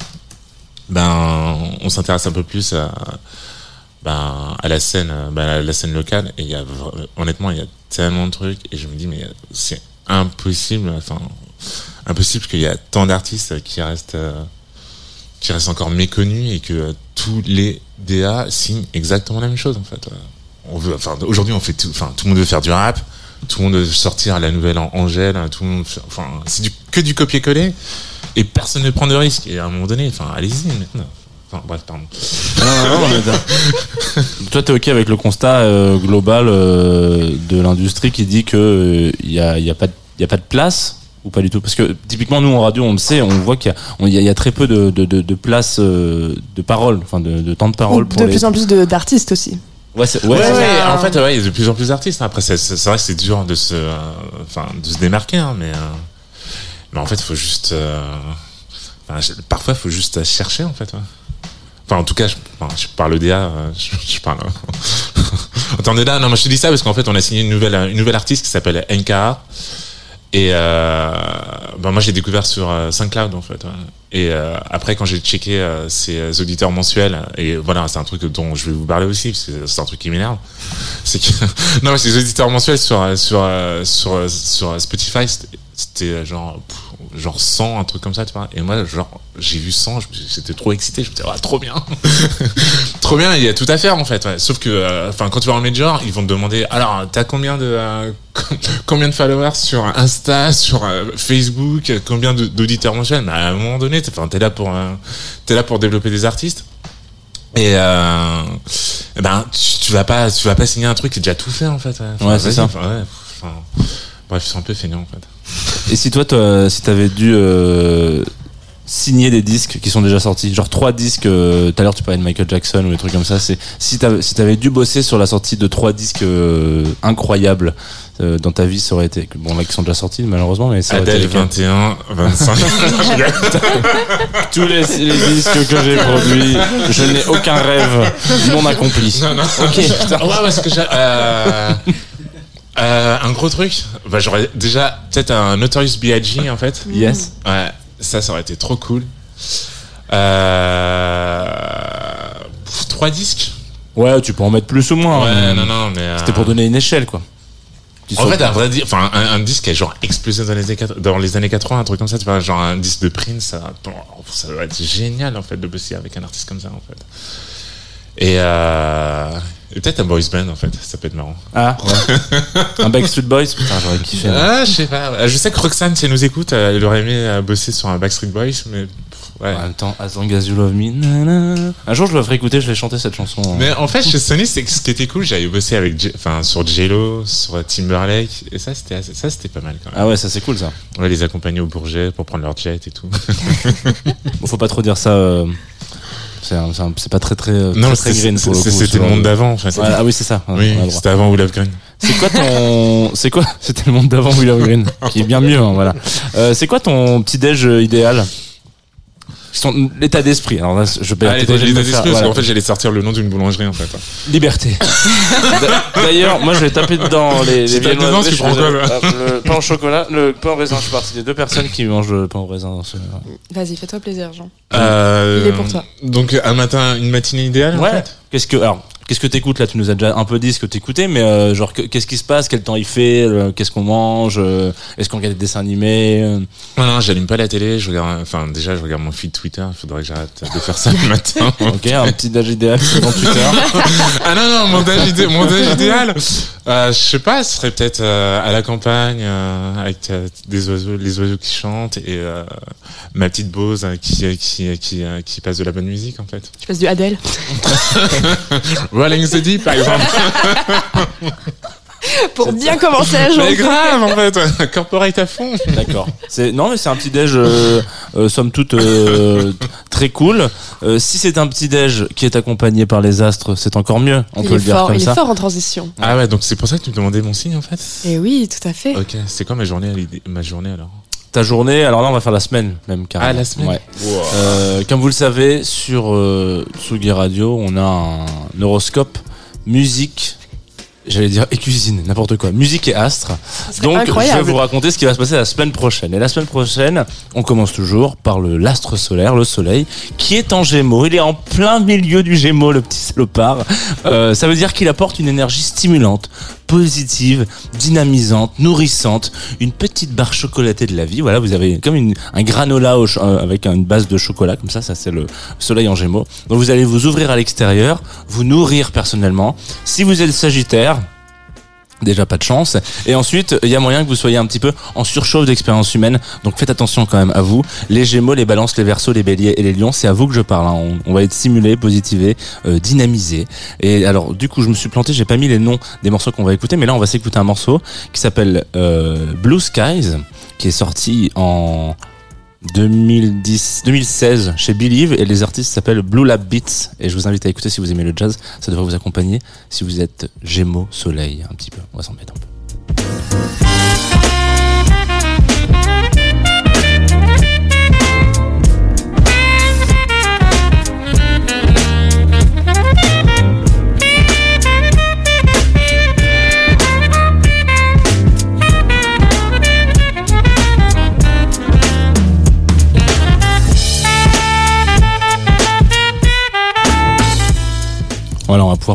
ben, on s'intéresse un peu plus à, ben, à la scène, euh, ben, la scène locale, et il y a, honnêtement, il y a tellement de trucs, et je me dis, mais c'est impossible, enfin, impossible qu'il y a tant d'artistes qui restent, euh, qui restent encore méconnus, et que euh, tous les DA signent exactement la même chose, en fait. euh. On veut, enfin, aujourd'hui, on fait tout, enfin, tout le monde veut faire du rap, tout le monde veut sortir la nouvelle en Angèle, tout le monde, enfin, c'est que du copier-coller et personne ne prend de risque. Et à un moment donné, enfin, allez-y maintenant. Enfin, bref, pardon. Non, non, non, mais t'as- Toi, t'es ok avec le constat euh, global euh, de l'industrie qui dit que il y a, y a pas de- y a pas de place ou pas du tout? Parce que typiquement nous en radio, on le sait, on voit qu'il y a, y y très peu de, de, de, de place euh, de parole, enfin de, de temps de parole pour de les. plus en plus d'artistes aussi. Ouais, Ouais, ouais, ouais, c'est- en fait, ouais, il y a de plus en plus d'artistes. Après, c'est, vrai que c'est dur de se, euh, enfin, de se démarquer, hein, mais, euh, mais en fait, il faut juste, euh, enfin, parfois, il faut juste chercher, en fait. Enfin, en tout cas, je, parle DA, euh, je, je parle. Attendez là, non, moi je te dis ça parce qu'en fait, on a signé une nouvelle, une nouvelle artiste qui s'appelle NKA. Et ben moi j'ai découvert sur euh, SoundCloud en fait. ouais. Et euh, après quand j'ai checké ses auditeurs mensuels et voilà c'est un truc dont je vais vous parler aussi parce que c'est un truc qui m'énerve. C'est que non mais ces auditeurs mensuels sur sur sur sur Spotify c'était- genre genre 100 un truc comme ça tu vois. Et moi genre j'ai vu 100 je me suis- j'étais trop excité je me disais ah, trop bien trop bien il y a tout à faire en fait ouais. sauf que euh, enfin quand tu vas en major ils vont te demander alors t'as combien de euh, combien de followers sur Insta, sur euh, Facebook, combien d'auditeurs mensuels? Mais à un moment donné, t'es enfin, t'es là pour t'es là pour développer des artistes. Et ben tu, tu vas pas tu vas pas signer un truc qui est déjà tout fait en fait. Ouais, c'est ça. enfin, ouais, enfin, bref, c'est un peu feignant en fait. Et si toi, toi si t'avais dû euh, signer des disques qui sont déjà sortis, genre trois disques, euh, tout à l'heure tu parlais de Michael Jackson ou des trucs comme ça, c'est si t'avais si dû bosser sur la sortie de trois disques euh, incroyables euh, dans ta vie, ça aurait été bon là qui sont déjà sortis malheureusement, mais ça aurait Adèle été lesquels 21, 25. tous les, les disques que j'ai produits, je n'ai aucun rêve non accompli. non non. Ok. Ouais parce que j'ai euh, euh, un gros truc. Bah j'aurais déjà peut-être un Notorious B.I.G. en fait. Yes. Ouais, ça, ça aurait été trop cool. Euh... pff, Trois disques Ouais, tu peux en mettre plus ou moins. Ouais, mais non, non, mais. euh, C'était pour donner une échelle, quoi. En fait, un vrai disque, enfin, un, un disque qui a genre explosé dans les, années, quat- dans les années 80, un truc comme ça, tu vois, genre un disque de Prince, ça, ça doit être génial, en fait, de bosser avec un artiste comme ça, en fait. Et, euh, et peut-être un boys band, en fait, ça peut être marrant. Ah, ouais. un Backstreet Boys, putain, j'aurais kiffé. ouais. Ah, je sais pas. Je sais que Roxane, si elle nous écoute, euh, elle aurait aimé euh, bosser sur un Backstreet Boys, mais ouais. En même temps, As Long As You Love Me. nanana. Un jour, je le ferai écouter, je vais chanter cette chanson. Mais en fait, chez Sony, c'est que ce qui était cool, j'avais bossé avec, enfin, sur J-Lo, sur Timberlake, et ça, c'était, assez- ça, c'était pas mal quand même. Ah ouais, ça c'est cool ça. On va les accompagner au Bourget pour prendre leur jet et tout. Bon, faut pas trop dire ça. euh, C'est un- c'est pas très très, euh, non, très, très green pour le coup. c'était le monde de- d'avant, en fait. Ouais, ah oui, c'est ça. oui, c'était avant Will of Green. C'est quoi ton. C'est quoi C'était le monde d'avant Willow Green, qui est bien mieux, hein, voilà. Euh, c'est quoi ton petit déj euh, idéal? Son- L'état d'esprit. Alors là, je vais Ah, les t'es obligé de les me faire- esprits, parce voilà. qu'en fait, j'allais sortir le nom d'une boulangerie, en fait. Liberté. D'a- D'ailleurs, moi je vais taper dedans les, Si les t'as dedans, viennoiseries, tu je prends vais- quoi, là Le pain au chocolat, le pain au raisin. Je suis partie des deux personnes qui mangent le pain au raisin. dans ce- Vas-y, fais-toi plaisir, Jean. Euh, Il est pour toi. Donc, un matin, une matinée idéale, en Ouais. fait? Qu'est-ce que alors qu'est-ce que t'écoutes là? Tu nous as déjà un peu dit ce que t'écoutais, mais euh, genre que- qu'est-ce qui se passe? Quel temps il fait? Euh, Qu'est-ce qu'on mange? Euh, Est-ce qu'on regarde des dessins animés? Euh, Non, non, j'allume pas la télé, je regarde, enfin, déjà, je regarde mon feed Twitter, il faudrait que j'arrête de faire ça le matin. Ok, un petit déj idéal sur Twitter. ah non, non, mon âge, idé- mon âge idéal, euh, je sais pas, ce serait peut-être euh, à la campagne, euh, avec euh, des oiseaux, les oiseaux qui chantent et euh, ma petite Bose euh, qui, euh, qui, euh, qui, euh, qui passe de la bonne musique, en fait. Tu passes du Adèle. Rolling the Deep, par exemple. Pour bien commencer la journée. Mais grave, en fait, corporate à fond. D'accord. C'est non mais c'est un petit déj euh, euh, somme toute euh, très cool. Euh, si c'est un petit déj qui est accompagné par les astres, c'est encore mieux. On il peut est le dire fort, comme il ça. est fort en transition. Ah ouais, donc c'est pour ça que tu me demandais mon signe, en fait. Et oui, tout à fait. Ok, c'est quoi ma journée, ma journée alors? Ta journée, alors là on va faire la semaine même carrément. Ah, la semaine Ouais. Euh, comme vous le savez, sur euh, Tsugi Radio, on a un horoscope musique. J'allais dire et cuisine, n'importe quoi. Musique et astres. serait Donc, je vais incroyable. vous raconter ce qui va se passer la semaine prochaine. Et la semaine prochaine, on commence toujours par le l'astre solaire, le soleil, qui est en gémeaux. Il est en plein milieu du gémeaux, le petit salopard. Euh, ça veut dire qu'il apporte une énergie stimulante, positive, dynamisante, nourrissante, une petite barre chocolatée de la vie. Voilà, vous avez comme un granola euh, avec une base de chocolat, comme ça, ça c'est le soleil en gémeaux. Donc vous allez vous ouvrir à l'extérieur, vous nourrir personnellement. Si vous êtes sagittaire, Déjà pas de chance. Et ensuite, il y a moyen que vous soyez un petit peu en surchauffe d'expérience humaine. Donc faites attention quand même à vous. Les Gémeaux, les Balances, les Verseaux, les Béliers et les Lions, c'est à vous que je parle. hein. On, va être stimulé, positivé, euh, dynamisé. Et alors, du coup, je me suis planté. J'ai pas mis les noms des morceaux qu'on va écouter, mais là, on va s'écouter un morceau qui s'appelle euh, Blue Skies, qui est sorti en 2010, 2016 chez Believe et les artistes s'appellent Blue Lab Beats et je vous invite à écouter si vous aimez le jazz, ça devrait vous accompagner si vous êtes Gémeaux, Soleil un petit peu, on va s'en mettre un peu.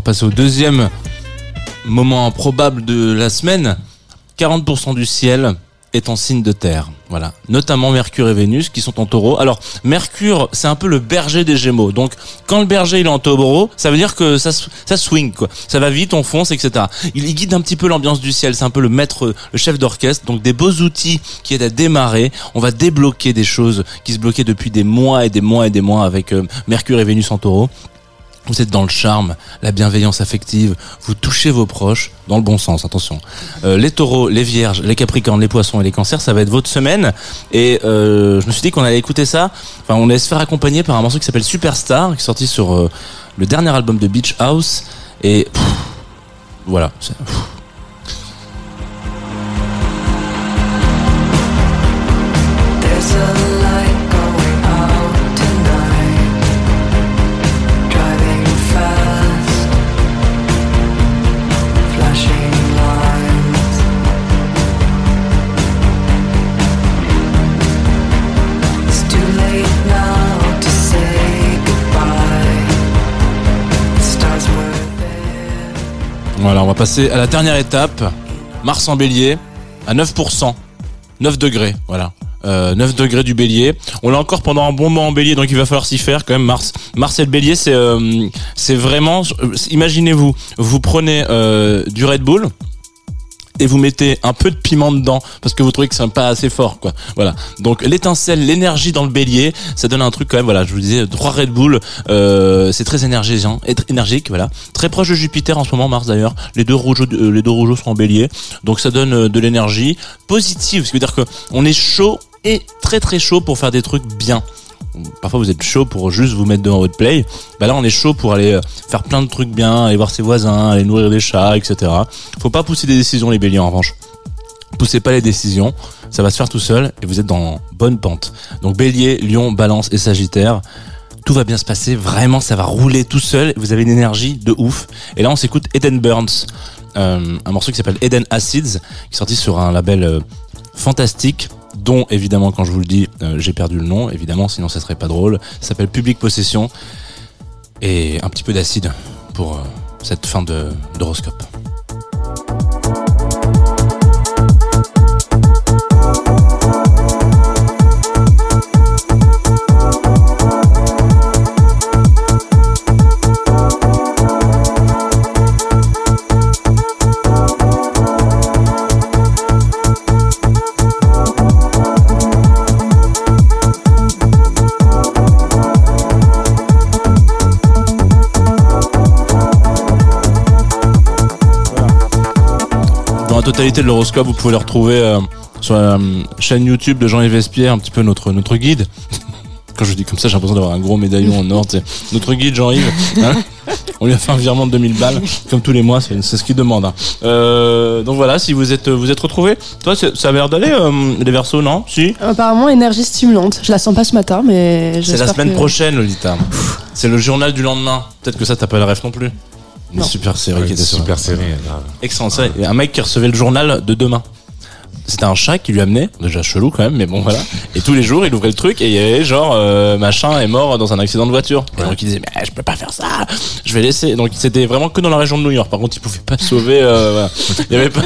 Passer au deuxième moment improbable de la semaine. 40% du ciel est en signe de terre. Voilà. Notamment Mercure et Vénus qui sont en taureau. Alors, Mercure, c'est un peu le berger des Gémeaux. Donc, quand le berger il est en taureau, ça veut dire que ça, ça swing, quoi. Ça va vite, on fonce, etc. Il, il guide un petit peu l'ambiance du ciel. C'est un peu le maître, le chef d'orchestre. Donc, des beaux outils qui aident à démarrer. On va débloquer des choses qui se bloquaient depuis des mois et des mois et des mois avec euh, Mercure et Vénus en taureau. Vous êtes dans le charme, la bienveillance affective, vous touchez vos proches, dans le bon sens, attention. Euh, les taureaux, les vierges, les capricornes, les poissons et les cancers, ça va être votre semaine. Et euh, je me suis dit qu'on allait écouter ça, enfin on allait se faire accompagner par un morceau qui s'appelle Superstar, qui est sorti sur euh, le dernier album de Beach House. Et voilà. Voilà, on va passer à la dernière étape. Mars en bélier, à 9%. 9 degrés, voilà. Euh, 9 degrés du bélier. On l'a encore pendant un bon moment en bélier, donc il va falloir s'y faire quand même. Mars, Mars et le bélier, c'est euh, vraiment. euh, Imaginez-vous, vous prenez euh, du Red Bull et vous mettez un peu de piment dedans parce que vous trouvez que c'est pas assez fort, quoi. Voilà. Donc l'étincelle, l'énergie dans le bélier, ça donne un truc quand même. Voilà, je vous disais trois Red Bull, euh, c'est très énergisant, énergique, voilà. Très proche de Jupiter en ce moment, Mars d'ailleurs. Les deux rougeaux, euh, les deux rougeaux sont en bélier, donc ça donne euh, de l'énergie positive, ce qui veut dire que on est chaud et très très chaud pour faire des trucs bien. Parfois vous êtes chaud pour juste vous mettre devant votre play. Bah là on est chaud pour aller euh, faire plein de trucs bien, aller voir ses voisins, aller nourrir des chats, etc. Faut pas pousser des décisions les béliers en revanche. Poussez pas les décisions, ça va se faire tout seul et vous êtes dans bonne pente. Donc bélier, lion, balance et sagittaire, tout va bien se passer, vraiment ça va rouler tout seul, vous avez une énergie de ouf. Et là on s'écoute Eden Burns, euh, un morceau qui s'appelle Eden Acids, qui est sorti sur un label euh, fantastique dont évidemment quand je vous le dis euh, j'ai perdu le nom évidemment sinon ça serait pas drôle. Ça s'appelle Public Possession et un petit peu d'acide pour euh, cette fin d'horoscope totalité de l'horoscope vous pouvez le retrouver euh, sur la euh, chaîne YouTube de Jean-Yves Vespierre un petit peu notre notre guide. Quand je dis comme ça j'ai l'impression d'avoir un gros médaillon en or tu sais. notre guide Jean-Yves hein. On lui a fait un virement de 2000 balles comme tous les mois c'est ce qu'il demande hein. Euh, donc voilà si vous êtes vous êtes retrouvés. Toi ça a l'air d'aller euh, les versos non? Si? Apparemment, énergie stimulante. Je la sens pas ce matin, mais c'est la semaine que- prochaine Lolita. C'est le journal du lendemain. Peut-être que ça t'as pas le rêve non plus une super série qui était super série. grave. Excellent. ça. Un mec qui recevait le journal de demain. C'était un chat qui lui amenait, déjà chelou quand même, mais bon voilà. Et tous les jours, il ouvrait le truc et il y avait genre euh, machin est mort dans un accident de voiture. Et donc il disait mais je peux pas faire ça, je vais laisser. Donc c'était vraiment que dans la région de New York. Par contre, il pouvait pas sauver. euh, voilà. Il avait pas,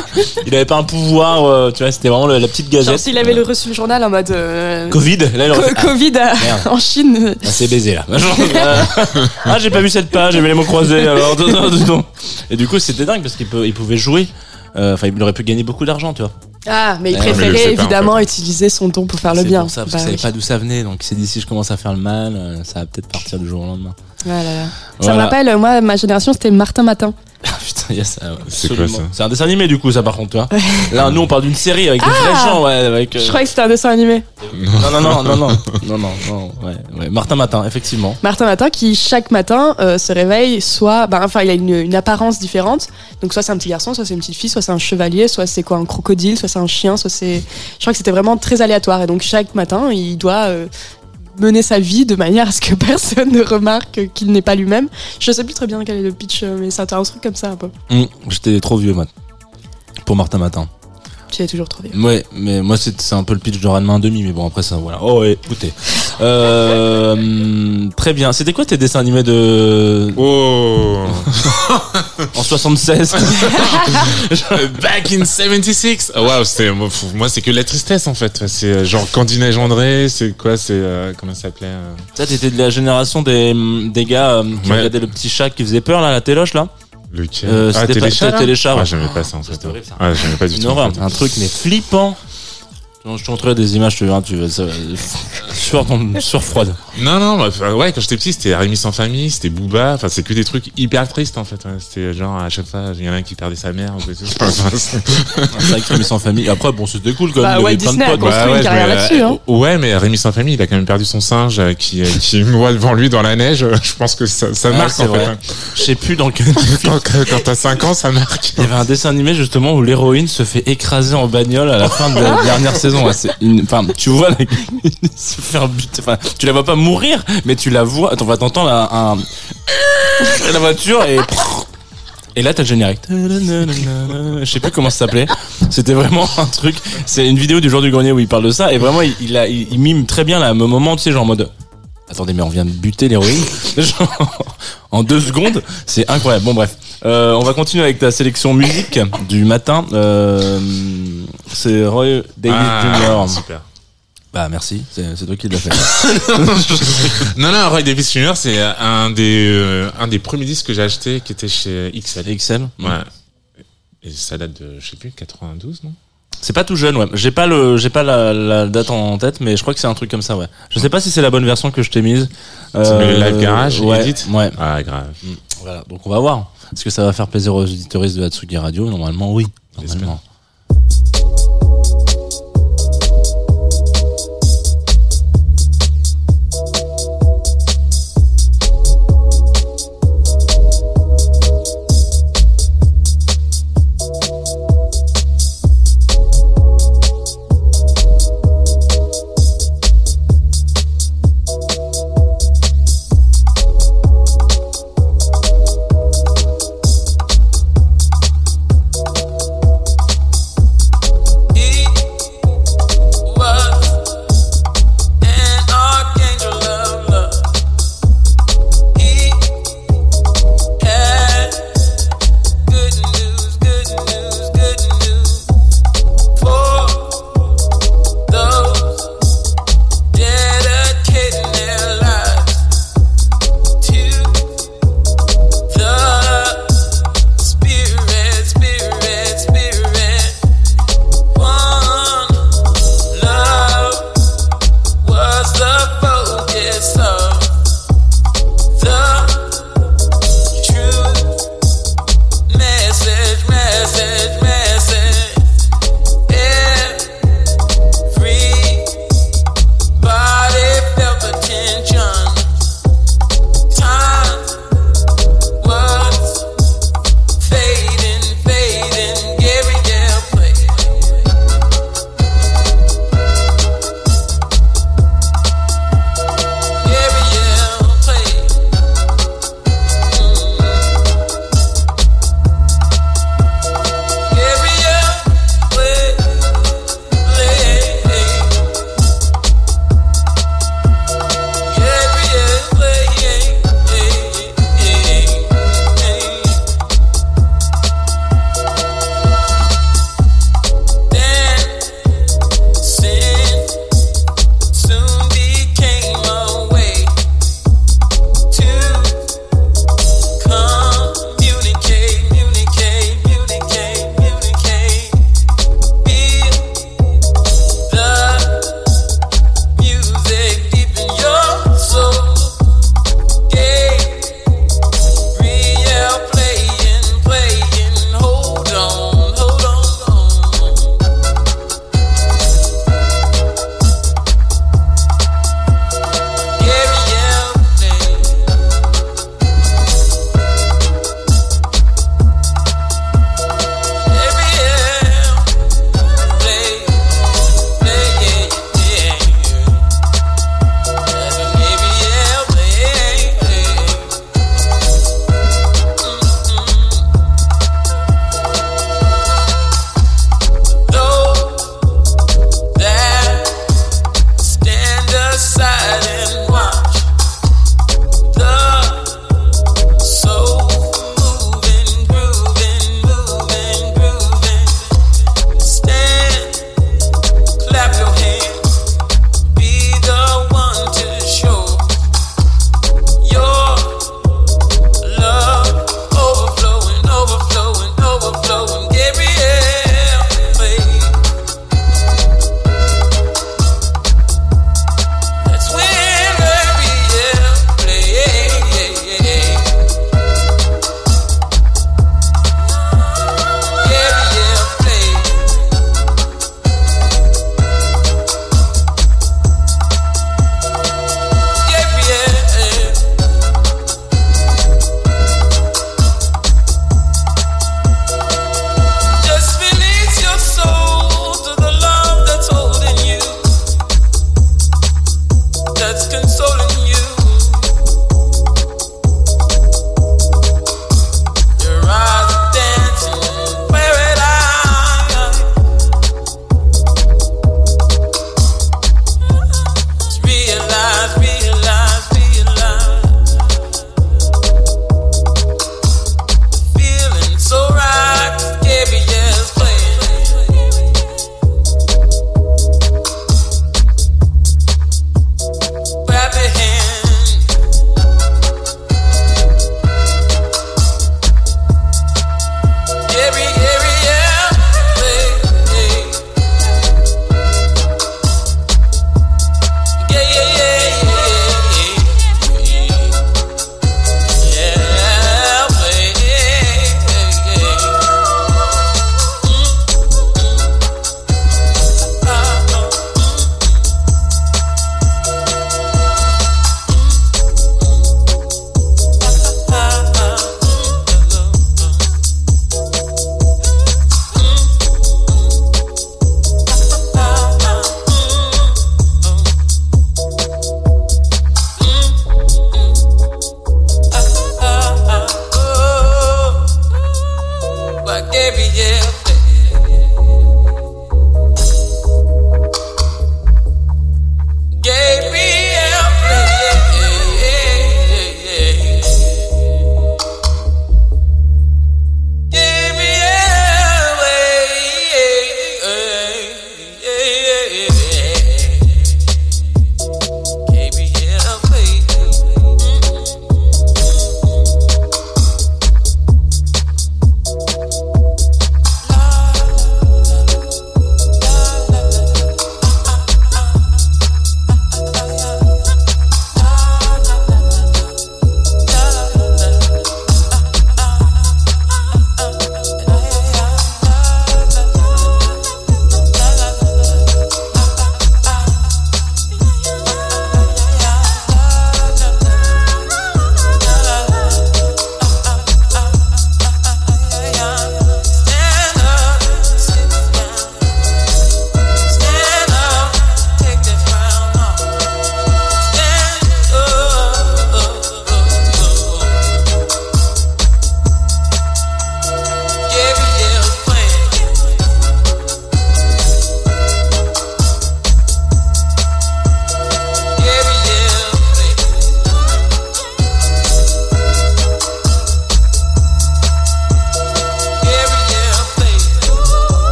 il avait pas un pouvoir. euh, tu vois, c'était vraiment la, la petite Genre, gazette. s'il avait le reçu le journal en mode. euh, Covid. Là, il aurait co- fait, ah, Covid à- merde. en Chine. ah, c'est baisé là. Euh, ah j'ai pas vu cette page, j'ai vu les mots croisés. Alors. Et du coup c'était dingue parce qu'il il pouvait jouer Euh, Enfin, il aurait pu gagner beaucoup d'argent, tu vois. Ah, mais il mais préférait évidemment utiliser son don pour faire le C'est bien. pour ça, parce Bah qu'il savait oui. pas d'où ça venait. Donc, il s'est dit si je commence à faire le mal, euh, ça va peut-être partir du jour au lendemain. Voilà. Ça Voilà. me rappelle, euh, moi, ma génération, c'était Martin Matin. Ah, putain, yes, ça, C'est absolument. ça C'est un dessin animé, du coup, ça, par contre, tu vois. Là, nous, on parle d'une série avec des vrais gens, ouais. Avec, euh, Je croyais que c'était un dessin animé. Non, non, non, non, non, non, non, non, ouais, ouais. Martin Matin, effectivement. Martin Matin qui chaque matin euh, se réveille soit bah, enfin il a une, une apparence différente donc soit c'est un petit garçon soit c'est une petite fille soit c'est un chevalier soit c'est quoi un crocodile soit c'est un chien soit c'est je crois que c'était vraiment très aléatoire et donc chaque matin il doit euh, mener sa vie de manière à ce que personne ne remarque qu'il n'est pas lui-même je sais plus très bien quel est le pitch euh, mais c'est un truc comme ça un peu Hum, J'étais trop vieux, moi. Pour Martin Matin. Tu es toujours trop vieux Ouais, mais moi, c'est c'est un peu le pitch de Ranma 1,5, mais bon, après ça, voilà. Oh, ouais, écoutez. Euh, très bien. C'était quoi tes dessins animés de. Oh En 76 Back in 76 Ah, Waouh, c'était moi, c'est que la tristesse en fait. C'est euh, genre Candy Neige André, c'est quoi C'est euh, comment ça s'appelait euh Ça, t'étais de la génération des, des gars euh, qui Ouais. regardaient le petit chat qui faisait peur, là, la téloche, là? Lequel Euh, Ah, c'était pas- Téléchat là Téléchat, ouais. Ah, j'aimais pas ça en fait. C'était horrible, ça. Ah, j'aimais pas du tout. en horreur, fait. un truc, mais flippant. Je te montrerai des images, tu verras, tu vas. ça va- Sur, froide. Non, non, bah, enfin, ouais, quand j'étais petit, c'était Rémi sans famille, c'était Booba, enfin, c'est que des trucs hyper tristes, en fait. ouais. C'était genre, à chaque fois, il y en a un qui perdait sa mère, ou quoi. Enfin, c'est- C'est vrai que Rémi sans famille. Après, bon, c'était cool quand même. Bah, il y Walt avait plein de Disney a potes. construit une carrière mais, là-dessus, hein. euh, ouais, mais Rémi sans famille, il a quand même perdu son singe, euh, qui, euh, qui voit devant lui dans la neige. Je pense que ça, ça Ouais, marque, c'est en fait. vrai. hein. Je sais plus dans quel. Quand, quand- quand t'as 5 ans, ça marque. Il y avait un dessin animé justement où l'héroïne se fait écraser en bagnole à la fin de la dernière Enfin, tu vois la... se faire buter. Tu la vois pas mourir, mais tu la vois. Attends, va t'entendre la, un... la voiture et. Et là, t'as le générique. Je sais plus comment ça s'appelait. C'était vraiment un truc. C'est une vidéo du jour du grenier où il parle de ça et vraiment, il, mime très bien là, le moment, tu sais, genre en mode. Attendez, mais on vient de buter l'héroïne. En deux secondes, c'est incroyable. Bon, bref. Euh, on va continuer avec ta sélection musique du matin. Euh, c'est Roy David Ah, Jr. super. Bah, merci. C'est c'est toi qui l'as fait. Non, non, Roy Davis Jr., c'est un des, euh, un des premiers disques que j'ai acheté qui était chez XL. XL. Ouais. Et ça date de, je sais plus, 92, non? C'est pas tout jeune, ouais. J'ai pas le, j'ai pas la, la date en tête, mais je crois que c'est un truc comme ça, ouais. Je sais pas si c'est la bonne version que je t'ai mise. Euh, C'est le Live Garage, ouais, Edit ouais. Ah, grave. Voilà. Donc on va voir. Est-ce que ça va faire plaisir aux auditoristes de Hatsugi Radio? Normalement, oui. Normalement.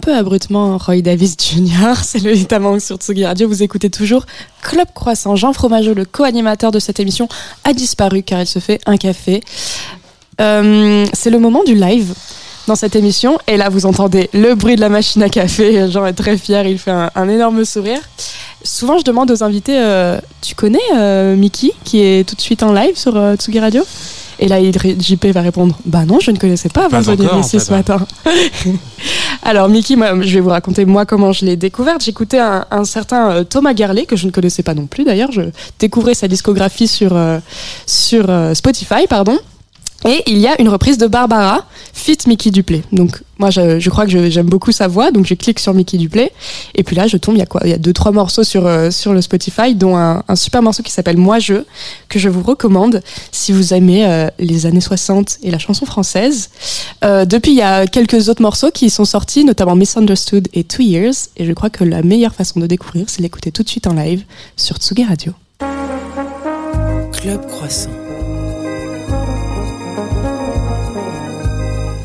Peu abruptement Roy Davis Jr. C'est le Manque sur Tsugi Radio. Vous écoutez toujours Club Croissant. Jean Fromageau, le co-animateur de cette émission, a disparu car il se fait un café. Euh, c'est le moment du live dans cette émission. Et là, vous entendez le bruit de la machine à café. Jean est très fier, il fait un, un énorme sourire. Souvent, je demande aux invités euh, Tu connais euh, Mickey, qui est tout de suite en live sur euh, Tsugi Radio? Et là, JP va répondre Bah non, je ne connaissais pas avant de en fait, ce matin. Alors, Mickey, moi, je vais vous raconter moi comment je l'ai découverte. J'écoutais un, un certain euh, Thomas Garley, que je ne connaissais pas non plus d'ailleurs. Je découvrais sa discographie sur, euh, sur euh, Spotify, pardon. Et il y a une reprise de Barbara, fit Mickey Duplay. Donc moi je, je crois que j'aime beaucoup sa voix, donc je clique sur Mickey Duplay. Et puis là je tombe, il y a quoi? Il y a deux trois morceaux sur euh, sur le Spotify, dont un, un super morceau qui s'appelle Moi je, que je vous recommande si vous aimez euh, les années 60 et la chanson française. Euh, depuis il y a quelques autres morceaux qui sont sortis, notamment Misunderstood et Two Years. Et je crois que la meilleure façon de découvrir, c'est l'écouter tout de suite en live sur Tsugi Radio. Club Croissant.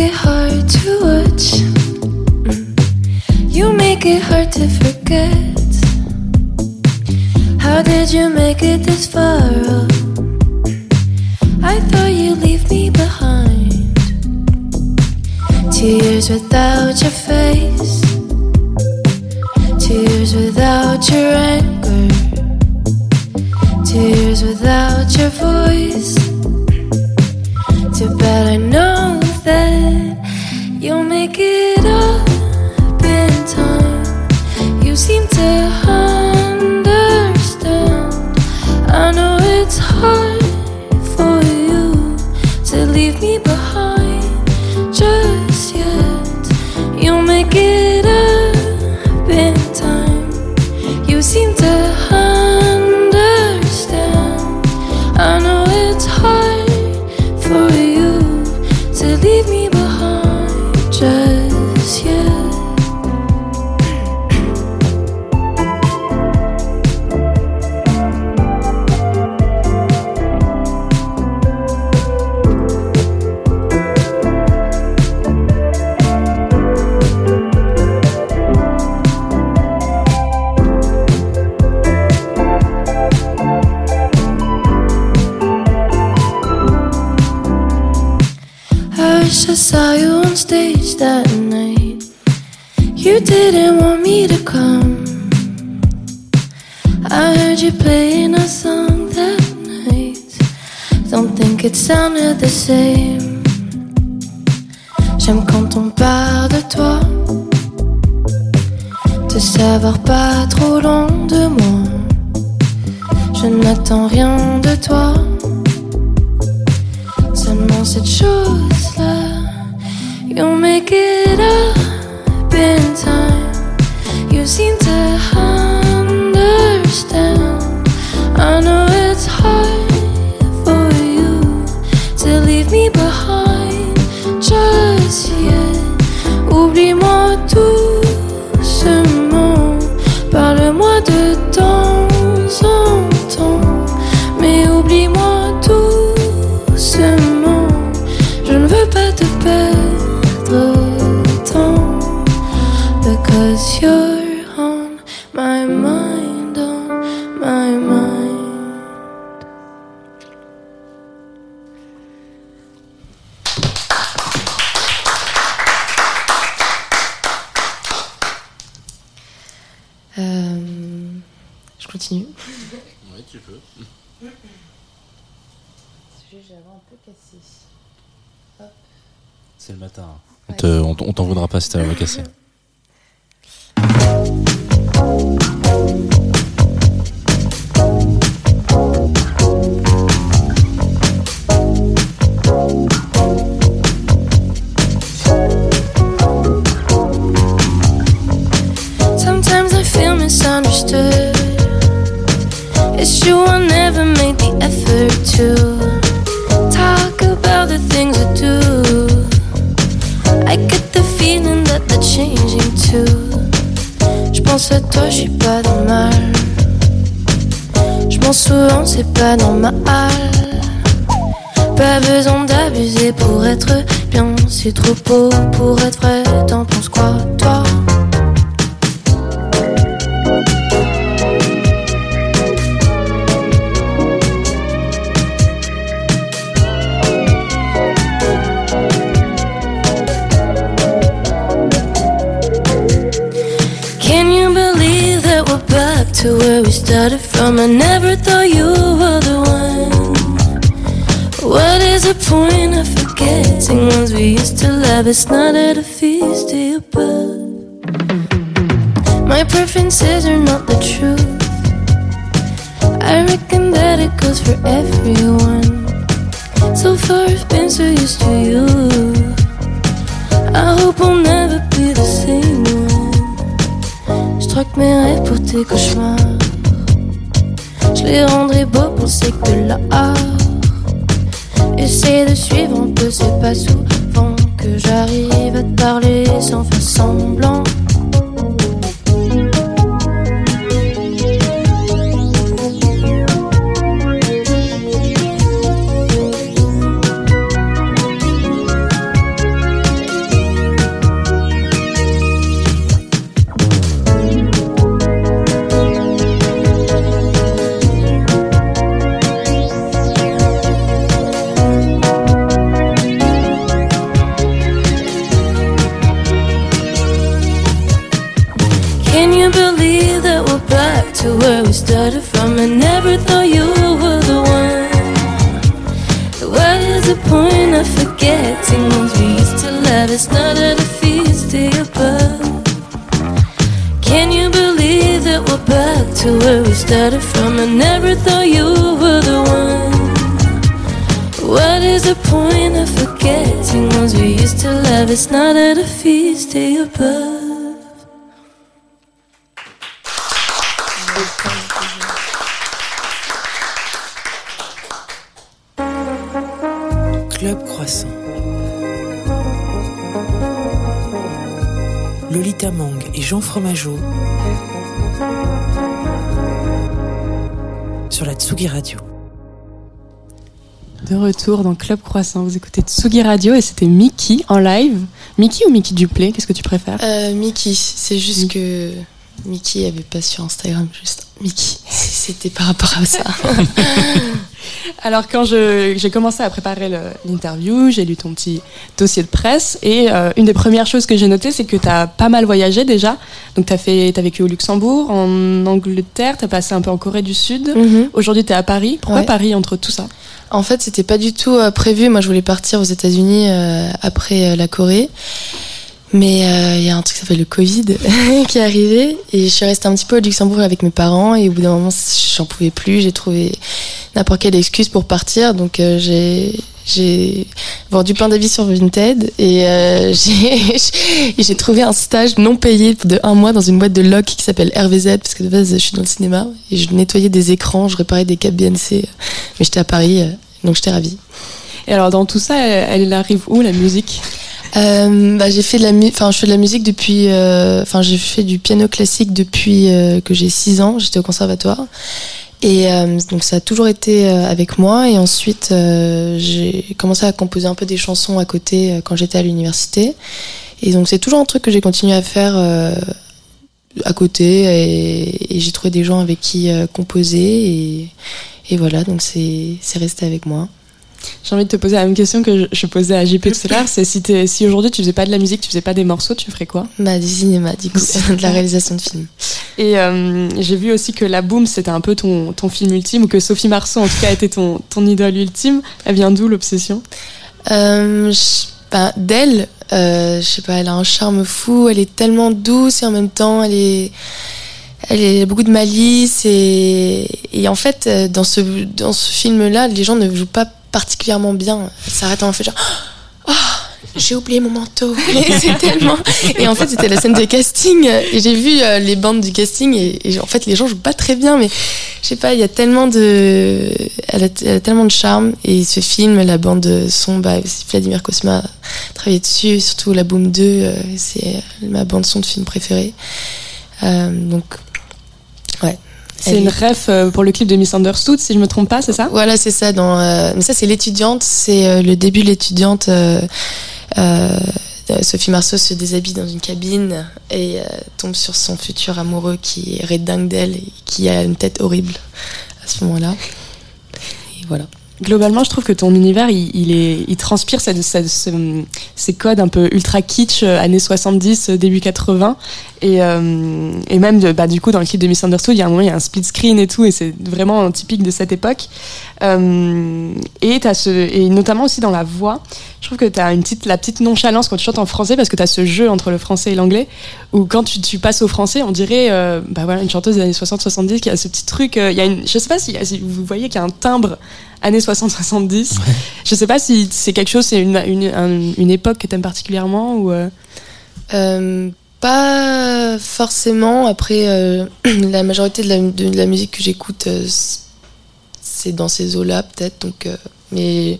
It hard to watch. Mm. You make it hard to forget. How did you make it this far? Oh, I thought you'd leave me behind. Two years without your face. Two years without your anger. Un peu cassé. C'est le matin. On te- on t- on t'en voudra pas si t'as la voix cassée. Pas normal. Pas besoin d'abuser pour être bien, c'est trop beau pour être vrai. T'en penses quoi, toi? Can you believe that we're back to where we started from? I never thought point of forgetting ones we used to love? It's not at a feast. My preferences are not the truth. I reckon that it goes for everyone. So far, I've been so used to you. I hope I'll never be the same one. Je troque mes rêves pour tes cauchemars. Je les rendrai beaux pour le sec de l'art. Essaye de suivre un peu, c'est pas souvent que j'arrive à te parler sans faire semblant. Started from? I never thought you were the one. What is the point of forgetting ones we used to love? It's not at a feast day above. Club Croissant. Lolita Mang et Jean Fromageau sur la Tsugi Radio. De retour dans Club Croissant, vous écoutez Tsugi Radio et c'était Mickey en live. Mickey ou Mickey Duplay, qu'est-ce que tu préfères? Euh, Mickey, c'est juste que Mickey avait pas sur Instagram, juste Mickey. C'était par rapport à ça. Alors quand j'ai commencé à préparer l'interview, j'ai lu ton petit dossier de presse et euh, une des premières choses que j'ai notées, c'est que tu as pas mal voyagé déjà. Donc tu as, as vécu au Luxembourg, en Angleterre, tu as passé un peu en Corée du Sud. Mhm. Aujourd'hui tu es à Paris. Pourquoi Ouais. Paris entre tout ça? En fait, c'était pas du tout euh, prévu. Moi, je voulais partir aux États-Unis euh, après la Corée. Mais euh, il y a un truc qui s'appelle le Covid qui est arrivé. Et je suis restée un petit peu au Luxembourg avec mes parents. Et au bout d'un moment, j'en pouvais plus. J'ai trouvé n'importe quelle excuse pour partir. Donc, euh, j'ai. J'ai vendu plein d'avis sur Vinted et euh, j'ai trouvé un stage non payé de un mois dans une boîte de loc qui s'appelle RVZ parce que de base je suis dans le cinéma et je nettoyais des écrans, je réparais des câbles BNC mais j'étais à Paris euh, donc j'étais ravie. Et alors dans tout ça, elle arrive où la musique? Euh, bah, j'ai fait de la enfin je fais de la musique depuis euh, enfin j'ai fait du piano classique depuis euh, que j'ai 6 ans, j'étais au conservatoire. Et euh, donc ça a toujours été avec moi et ensuite j'ai commencé à composer un peu des chansons à côté quand j'étais à l'université. Et donc c'est toujours un truc que j'ai continué à faire à côté et, et j'ai trouvé des gens avec qui composer et, et voilà donc c'est resté avec moi. J'ai envie de te poser la même question que je, je posais à JP tout à l'heure. C'est si, aujourd'hui tu faisais pas de la musique, tu faisais pas des morceaux, tu ferais quoi? Bah du cinéma du coup, de la réalisation de films. Et euh, j'ai vu aussi que La Boom, c'était un peu ton, ton film ultime, ou que Sophie Marceau, en tout cas, était ton, ton idole ultime. Elle vient d'où l'obsession? Euh, bah, d'elle, euh, je sais pas, elle a un charme fou, elle est tellement douce et en même temps elle est, elle est beaucoup de malice et, et en fait euh, dans ce dans ce film-là, les gens ne jouent pas particulièrement bien. Elle s'arrête en fait genre, ah, j'ai oublié mon manteau. C'est tellement. Et en fait, c'était la scène de casting. Et j'ai vu euh, les bandes du casting. Et, en fait, les gens jouent pas très bien. Mais je sais pas, il y a tellement de. Elle a, elle a tellement de charme. Et ce film, la bande son, bah, Vladimir Cosma a travaillé dessus. Surtout la Boom 2, euh, c'est ma bande son de film préférée. Euh, donc. C'est une ref euh, pour le clip de Misunderstood, si je me trompe pas, c'est ça Voilà, c'est ça. Dans, euh, mais ça, c'est l'étudiante. C'est euh, le début de l'étudiante. euh, euh, Sophie Marceau se déshabille dans une cabine et tombe sur son futur amoureux qui est dingue d'elle et qui a une tête horrible à ce moment-là. Et voilà. Globalement, je trouve que ton univers, il, il transpire ces codes un peu ultra kitsch, euh, années 70, euh, début 80. Et, euh, et même, bah, du coup, dans le clip de Misunderstood, il y a un moment, il y a un split screen et tout, et c'est vraiment typique de cette époque. Et, t'as ce, et notamment aussi dans la voix, je trouve que tu as une petite, la petite nonchalance quand tu chantes en français, parce que tu as ce jeu entre le français et l'anglais, où quand tu, passes au français, on dirait bah voilà, une chanteuse des années 60-70 qui a ce petit truc. il y a une, je sais pas si vous voyez qu'il y a un timbre années 60-70. Je sais pas si c'est quelque chose, c'est une, une, un- une époque que t'aimes particulièrement ou. euh, Euh, pas forcément. Après, euh, la majorité de la, de la musique que j'écoute, euh, c'est dans ces eaux-là, peut-être. Donc, euh, mais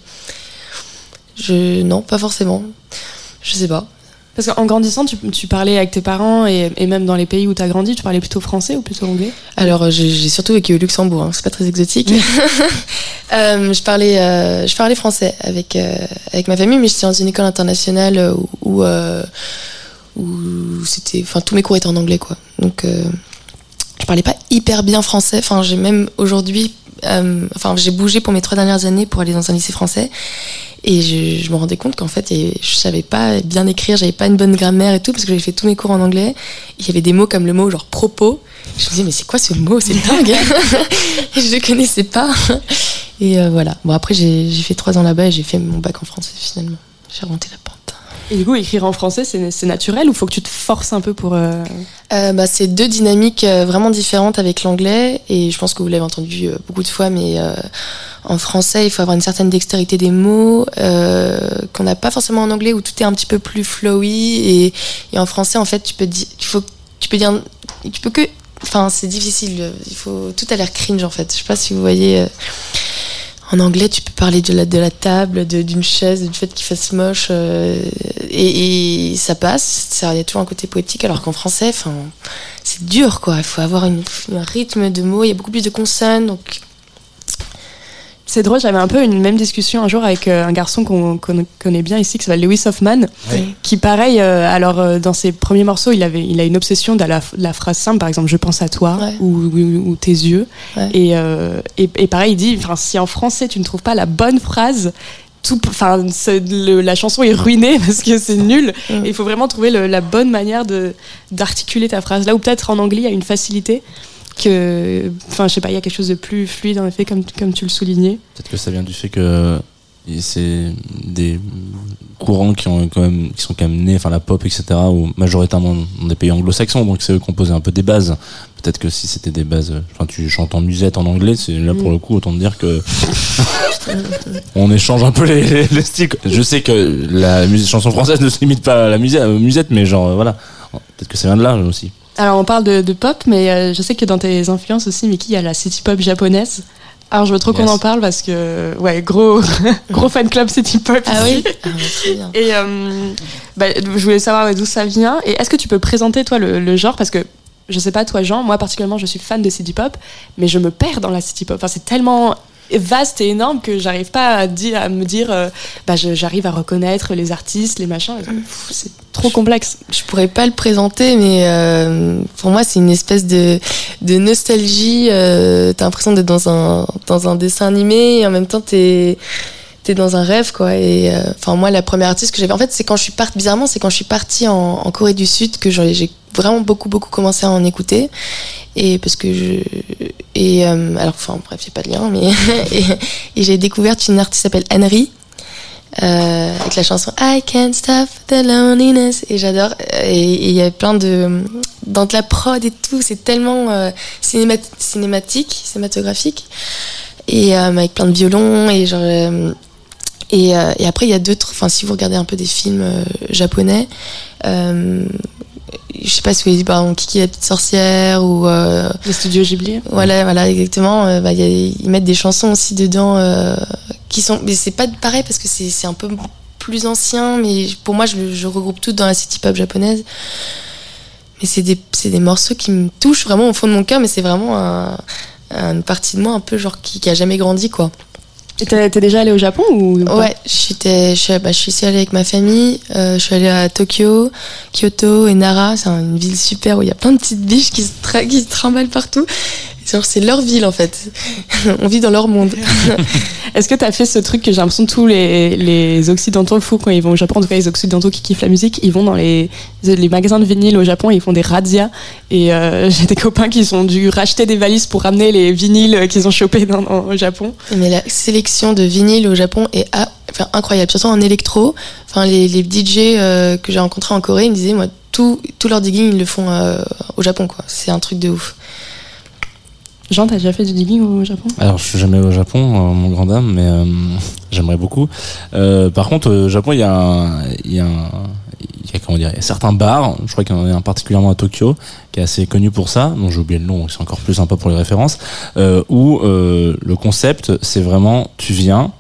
je non, pas forcément. Je sais pas. Parce qu'en grandissant, tu, tu parlais avec tes parents et, et même dans les pays où tu as grandi, tu parlais plutôt français ou plutôt anglais? Alors, euh, j'ai surtout vécu au Luxembourg. hein, c'est pas très exotique. Euh, je parlais, euh, je parlais français avec euh, avec ma famille, mais j'étais dans une école internationale où où, où c'était, enfin, tous mes cours étaient en anglais, quoi. Donc, je parlais pas hyper bien français. Enfin, j'ai même aujourd'hui, euh, enfin, j'ai bougé pour mes trois dernières années pour aller dans un lycée français. Et je, me rendais compte qu'en fait, je savais pas bien écrire, j'avais pas une bonne grammaire et tout, parce que j'avais fait tous mes cours en anglais. Il y avait des mots comme le mot genre propos. Je me disais, mais c'est quoi ce mot? C'est dingue Je connaissais pas. Et euh, voilà. Bon, après, j'ai fait trois ans là-bas et j'ai fait mon bac en français finalement. J'ai remonté la pente. Et du coup, écrire en français, c'est naturel ou faut que tu te forces un peu pour. euh, Euh, bah, c'est deux dynamiques euh, vraiment différentes avec l'anglais et je pense que vous l'avez entendu euh, beaucoup de fois, mais en français, il faut avoir une certaine dextérité des mots qu'on n'a pas forcément en anglais où tout est un petit peu plus flowy et, et en français, en fait, tu peux dire, tu peux dire, tu peux que, enfin, c'est difficile. Il faut tout a l'air cringe en fait. Je sais pas si vous voyez. En anglais, tu peux parler de la, de table, d'une chaise, du fait qu'il fasse moche, euh, et, ça passe. Il y a toujours un côté poétique, alors qu'en français, c'est dur, quoi. Il faut avoir un rythme de mots. Il y a beaucoup plus de consonnes, C'est drôle, j'avais un peu une même discussion un jour avec euh, un garçon qu'on connaît bien ici, qui s'appelle Lewis Hoffman, qui pareil, euh, alors euh, dans ses premiers morceaux, il, avait, il a une obsession de la, de la phrase simple, par exemple, je pense à toi, Ouais. ou, ou- ou tes yeux. Ouais. Et, euh, et, et pareil, il dit, enfin, si en français tu ne trouves pas la bonne phrase, tout, enfin, la chanson est ruinée parce que c'est nul. Et il faut vraiment trouver le- la bonne manière de d'articuler ta phrase. Là où peut-être en anglais, il y a une facilité que, enfin, je sais pas, il y a quelque chose de plus fluide en effet, comme, comme tu le soulignais. Peut-être que ça vient du fait que c'est des courants qui ont quand même qui sont quand même nés enfin la pop etc ou majoritairement dans des pays anglo-saxons donc c'est eux qui ont posé un peu des bases peut-être que si c'était des bases enfin tu chantes en musette en anglais c'est là pour Mm. le coup autant te dire que on échange un peu les, les- les styles je sais que la musique chanson française ne se limite pas à la musette, musette mais genre voilà peut-être que ça vient de là aussi Alors on parle de, de pop, mais euh, je sais que dans tes influences aussi, Miki, il y a la city pop japonaise. Alors je veux trop qu'on en parle parce que ouais gros gros fan club city pop. ah ici. oui, ah, bien. Et euh, bah, je voulais savoir d'où ça vient. Et est-ce que tu peux présenter toi le, le genre? Parce que je sais pas toi Jean, moi particulièrement je suis fan de city pop, mais je me perds dans la city pop. Enfin c'est tellement vaste et énorme que j'arrive pas à, dire, à me dire euh, bah j'arrive à reconnaître les artistes, les machins. Pff, C'est trop complexe. Je pourrais pas le présenter, mais euh, pour moi, c'est une espèce de, de nostalgie. Euh, T'as l'impression d'être dans un, dans un dessin animé et en même temps, t'es dans un rêve, quoi. Et euh, enfin, moi, la première artiste que j'avais, en fait, c'est quand je suis partie, bizarrement, c'est quand je suis partie en, Corée du Sud que j'ai j'ai vraiment beaucoup, beaucoup commencé à en écouter. Et parce que je. Et euh, alors, enfin, bref, a pas de lien, mais. et j'ai découvert une artiste qui s'appelle Henry. Euh, avec la chanson I Can't Stop the Loneliness et j'adore et il y a plein de dans de la prod et tout c'est tellement euh, cinémat- cinématique cinématographique et euh, avec plein de violons et genre Et, euh, et après, il y a d'autres. Enfin, si vous regardez un peu des films euh, japonais, euh, je sais pas si vous avez vu par exemple Kiki la petite sorcière ou euh, Les studios Ghibli. voilà, voilà, exactement. euh, bah, y a- ils mettent des chansons aussi dedans euh, qui sont. Mais c'est pas pareil parce que c'est un peu plus ancien, mais pour moi, je, je regroupe tout dans la city pop japonaise. Mais c'est des, c'est des morceaux qui me touchent vraiment au fond de mon cœur, mais c'est vraiment un- une partie de moi un peu genre qui, qui a jamais grandi, quoi. T'es déjà allé au Japon ou pas Ouais, j'étais, je, suis- bah, je suis allée avec ma famille. euh, je suis allée à Tokyo, Kyoto et Nara. C'est une ville super où il y a plein de petites biches qui se, qui se trimballent partout. Genre, c'est leur ville en fait. On vit dans leur monde. Est-ce que t'as fait ce truc que j'ai l'impression que tous les, les occidentaux font quand ils vont au Japon, en tout cas les occidentaux qui kiffent la musique, ils vont dans les, les magasins de vinyle au Japon, ils font des razzias. Et euh, j'ai des copains qui ont dû racheter des valises pour ramener les vinyles qu'ils ont chopés dans, dans- au Japon. Mais la sélection de vinyle au Japon est ah, enfin, incroyable, surtout en électro. Enfin, les, les DJ euh, que j'ai rencontrés en Corée, ils me disaient, moi, tout, tout leur digging, ils le font euh, au Japon, quoi. C'est un truc de ouf. Jean, t'as déjà fait du digging au Japon? Alors, je suis jamais au Japon, euh, mon grand dame, mais euh, j'aimerais beaucoup. Euh, par contre, au Japon, il y a, il y a, il y a comment dire, certains bars. Je crois qu'il y en a un particulièrement à Tokyo, qui est assez connu pour ça. dont j'ai oublié le nom, c'est encore plus sympa pour les références. Où le concept, c'est vraiment, tu viens,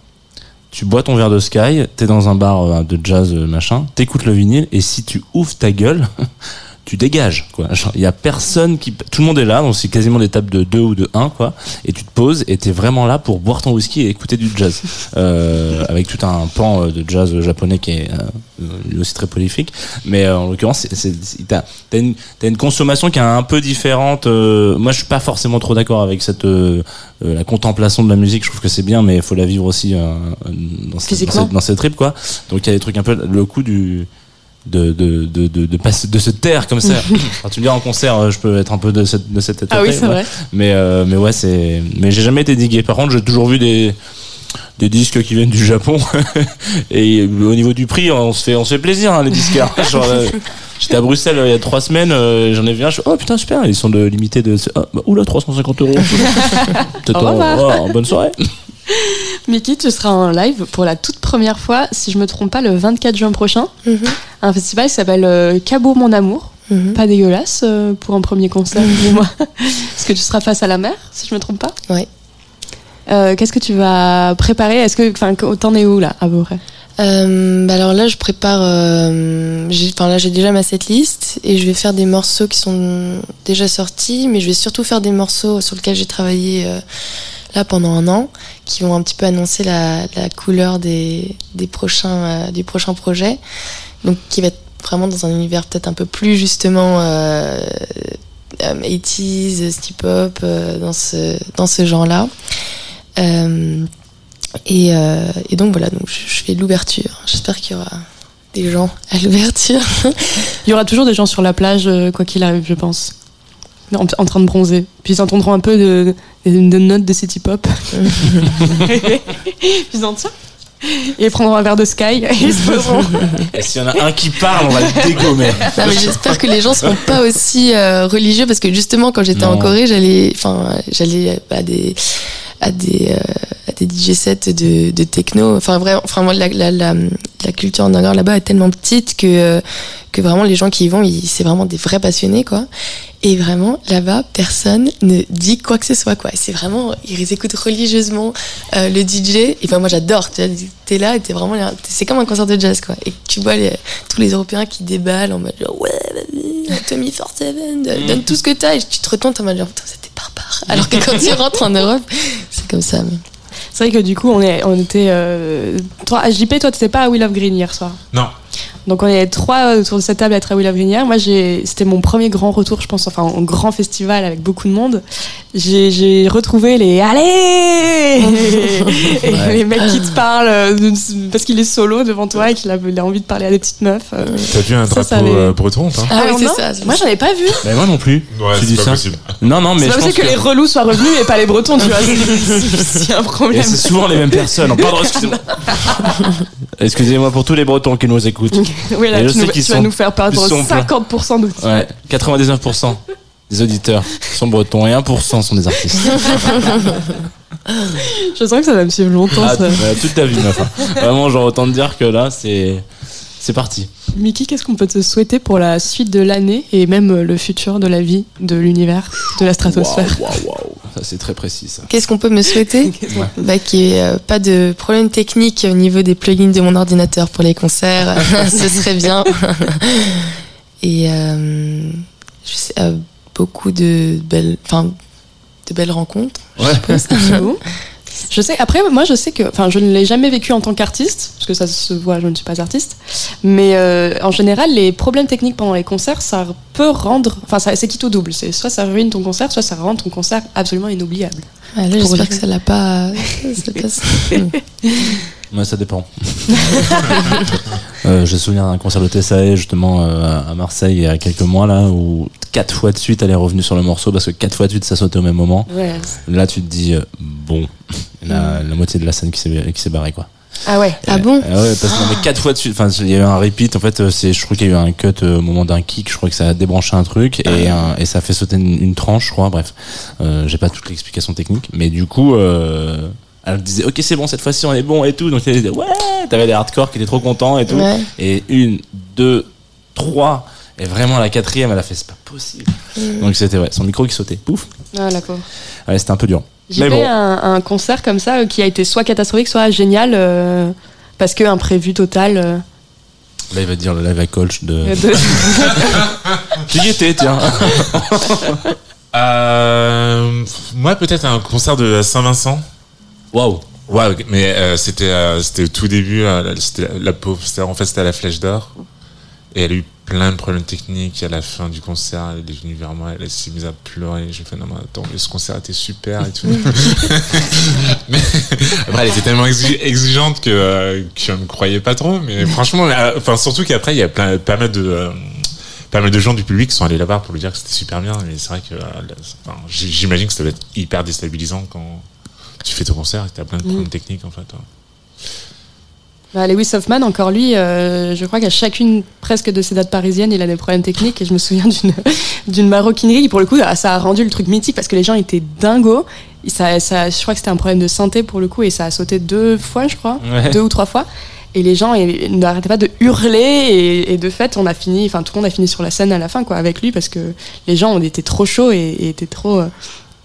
tu bois ton verre de Sky, t'es dans un bar de jazz machin, t'écoutes le vinyle, et si tu ouvres ta gueule. tu dégages quoi. Il y a personne qui tout le monde est là donc c'est quasiment des tables de 2 ou de 1 quoi. Et tu te poses et t'es vraiment là pour boire ton whisky et écouter du jazz. Euh, avec tout un pan euh, de jazz japonais qui est euh, lui aussi très prolifique. Mais euh, en l'occurrence t'as t'as une, t'as une consommation qui est un peu différente euh, moi je suis pas forcément trop d'accord avec cette euh, la contemplation de la musique. Je trouve que c'est bien mais il faut la vivre aussi euh, dans, cette, dans, cette, dans cette trip quoi. Donc il y a des trucs un peu le coup du de de de de, de, passer- de se taire comme ça. Enfin, tu me dis en concert euh, je peux être un peu de cette de cette étape Ah oui, c'est vrai. mais euh, mais ouais c'est mais j'ai jamais été digué. Par contre j'ai toujours vu des des disques qui viennent du Japon. Et au niveau du prix on se fait on se fait plaisir hein, les disquaires Genre, euh, j'étais à Bruxelles il y a trois semaines euh, j'en ai vu un je fais, oh putain super ils sont de limité de oh, bah, oula 350 euros. Peut-être oh, bonne soirée. Mickey, tu seras en live pour la toute première fois, si je me trompe pas, le 24 juin prochain. Mhm. Un festival qui s'appelle euh, Cabourg Mon Amour. Mhm. Pas dégueulasse euh, pour un premier concert, dis-moi. Est-ce que tu seras face à la mer, si je me trompe pas Ouais. Euh, Qu'est-ce que tu vas préparer? Est-ce que, enfin, t'en es où là, à peu près? Euh, bah alors là, je prépare. euh, Enfin là, j'ai déjà ma setlist et je vais faire des morceaux qui sont déjà sortis, mais je vais surtout faire des morceaux sur lesquels j'ai travaillé là pendant un an, qui vont un petit peu annoncer la, la couleur des, des prochains du prochain projet. Donc qui va être vraiment dans un univers peut-être un peu plus justement euh, euh, 80s, steep hop, euh, dans ce dans ce genre-là. Euh, et, euh, et donc voilà, donc je, je fais l'ouverture. J'espère qu'il y aura des gens à l'ouverture. Il y aura toujours des gens sur la plage, euh, quoi qu'il arrive, je pense. En, en train de bronzer. Puis ils entendront un peu de, de, de notes de city pop. Puis ils en tiens. Et prendront un verre de Sky et ils se poseront. et s'il y en a un qui parle on va le dégommer Non, mais j'espère que les gens seront pas aussi euh, religieux parce que justement quand j'étais en. Corée, j'allais, enfin, j'allais à des à des euh, à des DJ sets de, de techno. Enfin vraiment, enfin moi, la, la, la, la culture underground là-bas est tellement petite que euh, que vraiment les gens qui y vont, ils- c'est vraiment des vrais passionnés quoi. Et vraiment là-bas, personne ne dit quoi que ce soit quoi. C'est vraiment ils écoutent religieusement euh, le DJ. Et enfin moi j'adore. Tu t'es là, et t'es vraiment, c'est comme un concert de jazz quoi. Et tu vois les, tous les Européens qui déballent en mode genre, ouais, Tommy 47, donne, donne tout ce que t'as. Et tu te retournes en mode genre, putain, c'était barbare. Alors que quand tu rentres en Europe, c'est comme ça. mais- C'est vrai que du coup, on, est, on était. euh, toi, JP, toi, t'étais pas à Will of Green hier soir? Non. Donc on est trois autour de cette table à hier. Moi, c'était mon premier grand retour, je pense, enfin, en grand festival avec beaucoup de monde. J'ai, retrouvé les Allez Et Ouais. les mecs qui te parlent euh, parce qu'il est solo devant toi et qu'il a, envie de parler à des petites meufs. euh. T'as vu un Ça, drapeau ça avait- euh, breton, toi Ah oui, Alors c'est non, ça. Moi, j'en ai pas vu. mais moi non plus Ouais, tu dis c'est ça pas possible. non non mais C'est je pas possible que, les relous soient revenus et pas les bretons, tu vois. C'est- un problème. c'est souvent les mêmes personnes. Pardon, excusez-moi. Excusez-moi pour tous les Bretons qui nous écoutent. Oui, là, tu, nous- tu vas nous faire perdre ils sont pleins. 50% d'outils. Ouais, 99% des auditeurs sont bretons et 1% sont des artistes. Je sens que ça va me suivre longtemps. Ah, ça. euh, toute ta vie, hein. Vraiment, genre, autant te dire que là, c'est. C'est parti. Mickey, qu'est-ce qu'on peut te souhaiter pour la suite de l'année et même euh, le futur de la vie, de l'univers, de la stratosphère? Ça, c'est très précis, ça. Qu'est-ce qu'on peut me souhaiter bah, Qu'il n'y ait euh, pas de problème technique au niveau des plugins de mon ordinateur pour les concerts. Ce serait bien. Et euh, je sais, euh, beaucoup de belles, enfin, de belles rencontres. Ouais. J'avoue. Je sais, après, moi, je sais que, enfin, je ne l'ai jamais vécu en tant qu'artiste, parce que ça se voit, je ne suis pas artiste. Mais euh, en général, les problèmes techniques pendant les concerts, ça peut rendre, enfin, c'est quitte au double. C'est soit ça ruine ton concert, soit ça rend ton concert absolument inoubliable. Ah, j'espère que ça l'a pas. Ouais, ça dépend. euh, J'ai souvenir d'un concert de TSAE justement euh, à Marseille il y a quelques mois là où quatre fois de suite elle est revenue sur le morceau parce que quatre fois de suite ça sautait au même moment. Ouais. Là tu te dis euh, bon, il y en a la moitié de la scène qui s'est barrée quoi. Ah ouais. Ah bon Euh, ouais, parce que non, mais quatre fois de suite. Enfin, il y a eu un repeat. En fait, euh, c'est, je crois qu'il y a eu un cut au moment d'un kick. Je crois que ça a débranché un truc et, un- et ça a fait sauter une, une tranche, je crois. Bref, euh, j'ai pas toute l'explication technique, mais du coup, euh, elle disait ok c'est bon cette fois-ci on est bon et tout. Donc elle disait ouais, t'avais des hardcore qui étaient trop contents et tout. Ouais. Et une, deux, trois. Et vraiment la quatrième, elle a fait c'est pas possible. Mm. Donc c'était ouais, son micro qui sautait. Pouf. Ah, d'accord. Ouais, c'était un peu dur. J'ai fait bon. un, un concert comme ça euh, qui a été soit catastrophique, soit génial, euh, parce que imprévu total. euh, Là il va te dire le live à Colch de. y étais tiens. Euh, moi, peut-être un concert de Saint-Vincent. Waouh. Ok, mais euh, c'était euh, c'était au tout début. euh, c'était la, la pauvre. c'était- En fait, c'était à la Flèche d'Or. Et elle a eu plein de problèmes techniques à la fin du concert. Elle est venue vers moi, elle s'est mise à pleurer. J'ai fait non, mais attends, mais ce concert était super et tout. mais après, elle était tellement exi- exigeante que, euh, que je ne croyais pas trop. Mais franchement, euh, enfin, surtout qu'après, il y a plein, pas mal de. euh, pas mal de gens du public qui sont allés là-bas pour lui dire que c'était super bien, mais c'est vrai que euh, là, c'est- enfin, j- j'imagine que ça doit être hyper déstabilisant quand tu fais ton concert et tu as plein de problèmes techniques en fait. ouais. Bah, Lewis Hoffman, encore lui, euh, je crois qu'à chacune presque de ses dates parisiennes, il a des problèmes techniques. Et je me souviens d'une d'une maroquinerie qui, pour le coup, ah, ça a rendu le truc mythique parce que les gens étaient dingos. Et Ça, ça, je crois que c'était un problème de santé pour le coup, et ça a sauté deux fois, je crois, Ouais. deux ou trois fois. Et les gens n'arrêtaient pas de hurler, et, et de fait, on a fini, enfin tout le monde a fini sur la scène à la fin, quoi, avec lui, parce que les gens on était trop chauds et, et étaient trop euh,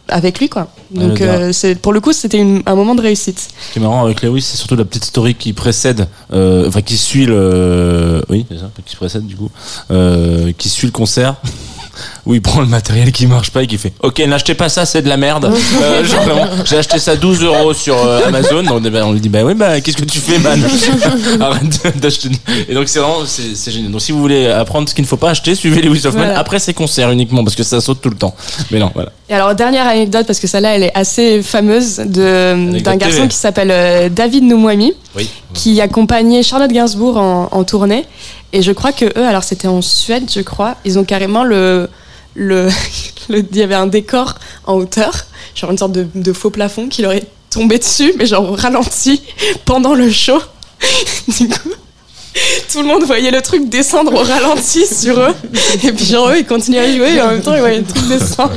avec lui, quoi. Donc, euh, c'est pour le coup, c'était un moment de réussite. Ce qui est marrant avec Lewis, c'est surtout la petite story qui précède, euh, enfin qui suit le, oui, c'est ça, qui précède du coup, euh, qui suit le concert. Où il prend le matériel qui marche pas et qui fait Ok, n'achetez pas ça, c'est de la merde. Euh, J'ai acheté ça 12 euros sur euh, Amazon. Eh ben, on lui dit Bah oui, bah qu'est-ce que tu fais, man? Arrête d'acheter. Et donc, c'est vraiment c'est génial. Donc, si vous voulez apprendre ce qu'il ne faut pas acheter, suivez Lewis Hoffman Voilà. après ses concerts uniquement parce que ça saute tout le temps. Mais non, voilà. Et alors, dernière anecdote, parce que celle-là, elle est assez fameuse, d'un garçon qui s'appelle euh, David Noumouami, Oui. qui accompagnait Charlotte Gainsbourg en, en tournée. Et je crois que eux, alors c'était en Suède, je crois, ils ont carrément le. le, il y avait un décor en hauteur, genre une sorte de, de faux plafond qui leur est tombé dessus, mais genre au ralenti pendant le show. du coup. Tout le monde voyait le truc descendre au ralenti sur eux. Et puis genre eux, ils continuaient à jouer et en même temps, ils voyaient le truc descendre.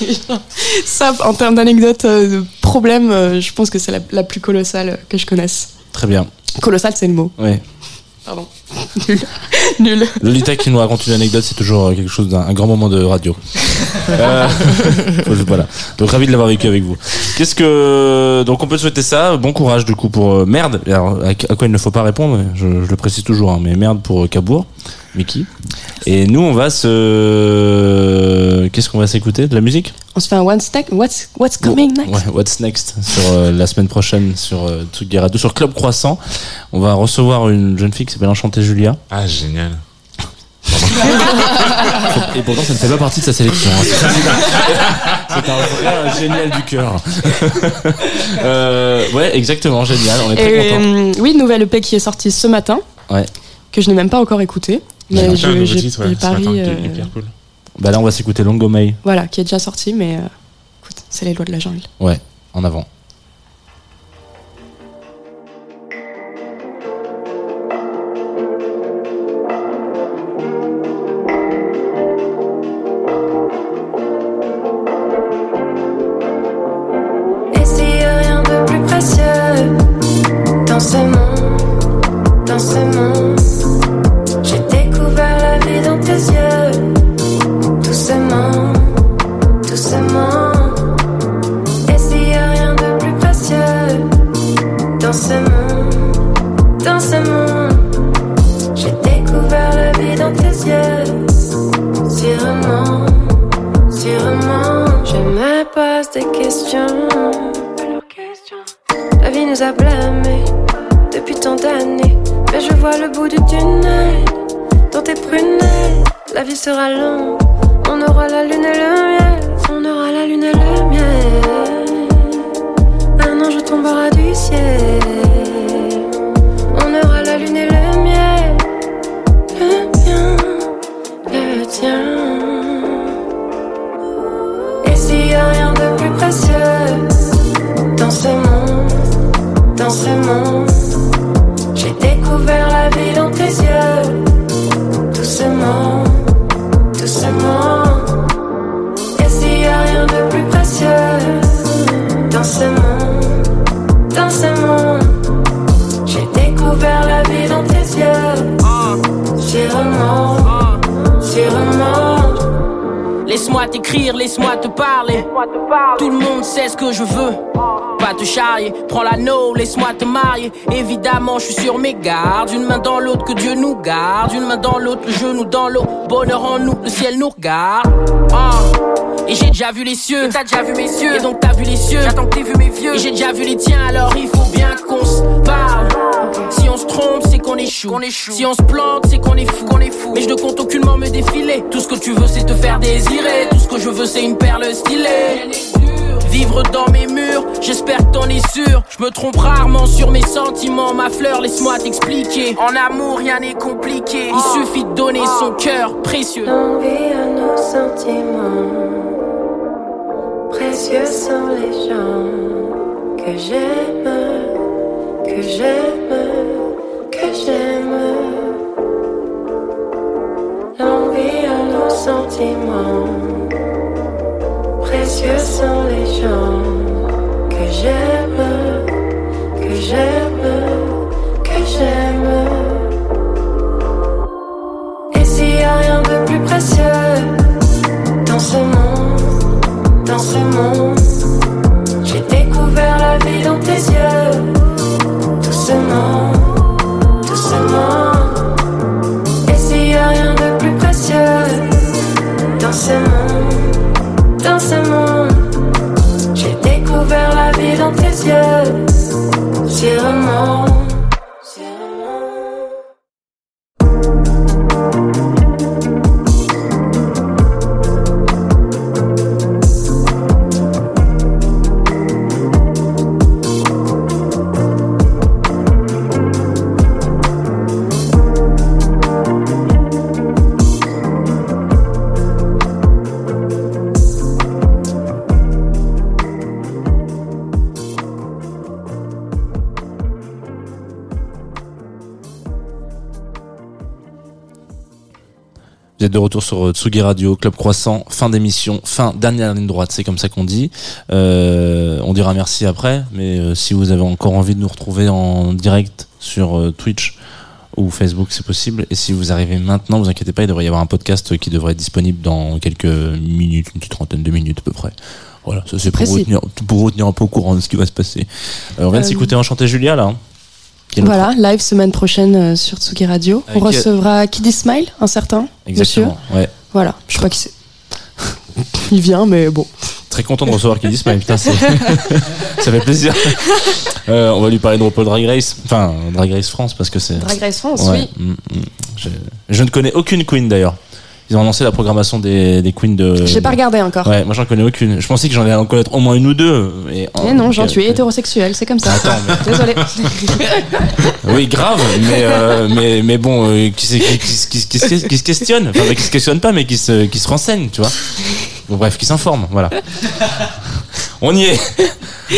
Genre, ça, en termes d'anecdotes, euh, de problèmes, euh, je pense que c'est la, la plus colossale que je connaisse. Très bien. Colossal, c'est le mot. Ouais. Pardon. Nul. Nul. Lolita qui nous raconte une anecdote, c'est toujours euh, quelque chose d'un un grand moment de radio. Euh, voilà. Donc ravi de l'avoir vécu avec vous. Qu'est-ce que donc on peut te souhaiter ça Bon courage du coup pour euh, merde. Alors, à, quoi il ne faut pas répondre je, je le précise toujours, hein, mais merde pour euh, Cabourg, Mickey. Et nous on va se qu'est-ce qu'on va s'écouter? De la musique? On se fait un what's next What's, what's coming next? Ouais, What's next sur euh, la semaine prochaine sur euh, Tsugi Radio, sur Club Croissant. On va recevoir une jeune fille qui s'appelle Enchantée Julia. Ah, génial. Et pourtant, ça ne fait pas partie de sa sélection. hein. C'est un vrai génial du cœur. Euh, ouais, exactement, génial. On est très contents. euh, oui, nouvelle EP qui est sortie ce matin, Ouais. que je n'ai même pas encore écouté. Mais je- j'ai titres, ouais, ce matin, pari, qui est euh, hyper cool. Bah là, on va s'écouter Longo May. voilà, qui est déjà sorti, mais euh, écoute, c'est les lois de la jungle. Ouais, en avant. Prends l'anneau, laisse-moi te marier. Évidemment, je suis sur mes gardes. Une main dans l'autre, que Dieu nous garde. Une main dans l'autre, le genou dans l'eau. Bonheur en nous, le ciel nous regarde. Ah. Et j'ai déjà vu les cieux, t'as déjà vu mes cieux. Et donc t'as vu les cieux, j'attends que t'aies vu mes vieux. Et j'ai déjà vu les tiens, alors il faut bien qu'on se parle. Si on se trompe, c'est qu'on échoue. Si on se plante, c'est qu'on est fou. qu'on est fou. Mais je ne compte aucunement me défiler. Tout ce que tu veux, c'est te faire désirer. Tout ce que je veux, c'est une perle stylée. Vivre dans mes murs, j'espère que t'en es sûr. Je me trompe rarement sur mes sentiments, ma fleur, laisse-moi t'expliquer. En amour, rien n'est compliqué. Il suffit de donner son cœur précieux. Longue vie à nos sentiments. Précieux sont les gens que j'aime, que j'aime, que j'aime. Longue vie à nos sentiments. Précieux sont les gens que j'aime, que j'aime, que j'aime. Et s'il y a rien de plus précieux dans ce monde, dans ce monde, j'ai découvert la vie dans tes yeux. Doucement, doucement. Et s'il y a rien de plus précieux dans ce monde, la vie dans êtes de retour sur euh, Tsugi Radio, Club Croissant, fin d'émission, fin dernière ligne droite, c'est comme ça qu'on dit. Euh, on dira merci après, mais euh, si vous avez encore envie de nous retrouver en direct sur euh, Twitch ou Facebook, c'est possible. Et si vous arrivez maintenant, vous inquiétez pas, il devrait y avoir un podcast qui devrait être disponible dans quelques minutes, une petite trentaine de minutes à peu près. Voilà, ça c'est pour vous, tenir, pour vous tenir un peu au courant de ce qui va se passer. On vient de s'écouter Enchanté Julia là. hein, Voilà, live semaine prochaine euh, sur Tsugi Radio. Avec, On recevra Kiddy Smile, un certain monsieur. Exactement. Ouais. Voilà, je crois qu'il c'est. Il vient, mais bon. Très content de recevoir Kiddy Smile, putain, ça fait plaisir. Euh, on va lui parler de RuPaul Drag Race, enfin Drag Race France parce que c'est. Drag Race France, Ouais, oui. mm, mm. Je, je ne connais aucune queen d'ailleurs. Ils ont annoncé la programmation des, des queens de. J'ai pas regardé encore. Ouais, moi j'en connais aucune. Je pensais que j'en allais en connaître au moins une ou deux. Mais, non, Jean, tu es hétérosexuel, c'est comme ça. Attends, mais- Désolé. Oui, grave, mais, euh, mais, mais bon, euh, qui, qui, qui, qui, se- qui se questionne, enfin, qui se questionne pas, mais qui se, qui se renseigne, tu vois. Bon, bref, qui s'informe, voilà. On y est.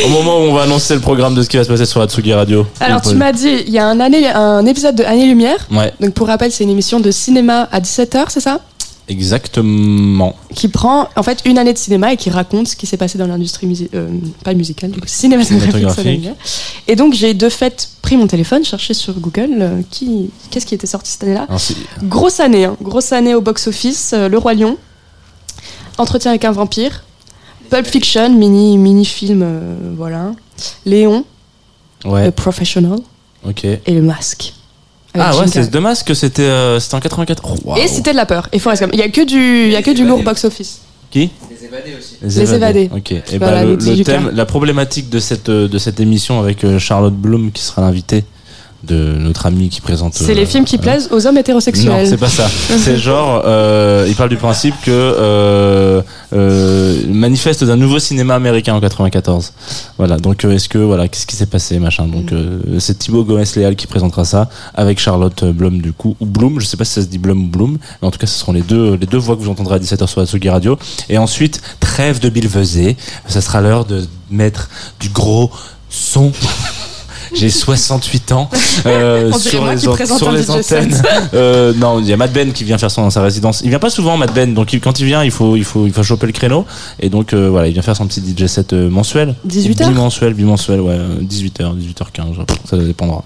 Au moment où on va annoncer le programme de ce qui va se passer sur la Tsugi Radio. Alors, tu m'as dit, il y a un, année, un épisode de Année Lumière. Ouais, Donc, pour rappel, c'est une émission de cinéma à 17h, c'est ça? Exactement. Qui prend en fait une année de cinéma et qui raconte ce qui s'est passé dans l'industrie musicale, pas musicale, du coup, cinématographique. Et donc, j'ai de fait pris mon téléphone, cherché sur Google euh, qui, qu'est-ce qui était sorti cette année-là. C'est- Grosse année, hein. grosse année au box-office. euh, Le Roi Lion, Entretien avec un vampire, Pulp Fiction, mini, mini film, euh, voilà. Léon, Ouais, The Professional et Le Masque. Ah ouais, c'est dommage que c'était euh, c'était en 84. Oh, waouh. Et c'était de la peur. Et Forrest Gump. Il y a que du, il y a que du lourd box-office. Qui? Les évadés aussi. Les évadés. Ok. Et bah, le, thème, la problématique de cette euh, de cette émission avec euh, Charlotte Bloom qui sera l'invitée de notre ami qui présente. C'est euh, les films qui voilà. plaisent aux hommes Non, hétérosexuels. c'est pas ça. C'est genre, euh, il parle du principe que euh, euh, manifeste d'un nouveau cinéma américain en 94. Voilà. Donc, euh, est-ce que voilà, qu'est-ce qui s'est passé, machin? Donc, euh, c'est Thibaut Gomez-Léal qui présentera ça avec Charlotte Blum du coup ou Bloom. Je sais pas si ça se dit Blum ou Bloom, mais en tout cas, ce seront les deux les deux voix que vous entendrez à 17h sur la Tsugi Radio. Et ensuite, trêve de Bill Vesey. Ça sera l'heure de mettre du gros son. J'ai 68 ans. Euh, sur les, an- sur antennes. Euh, non, il y a Matt Ben qui vient faire son dans sa résidence. Il vient pas souvent, Matt Ben. Donc il- quand il vient, il faut, il faut, il faut choper le créneau. Et donc euh, voilà, il vient faire son petit DJ set euh, mensuel. 18 heures Bimensuel, bimensuel, ouais, euh, 18h, 18h15, ça dépendra.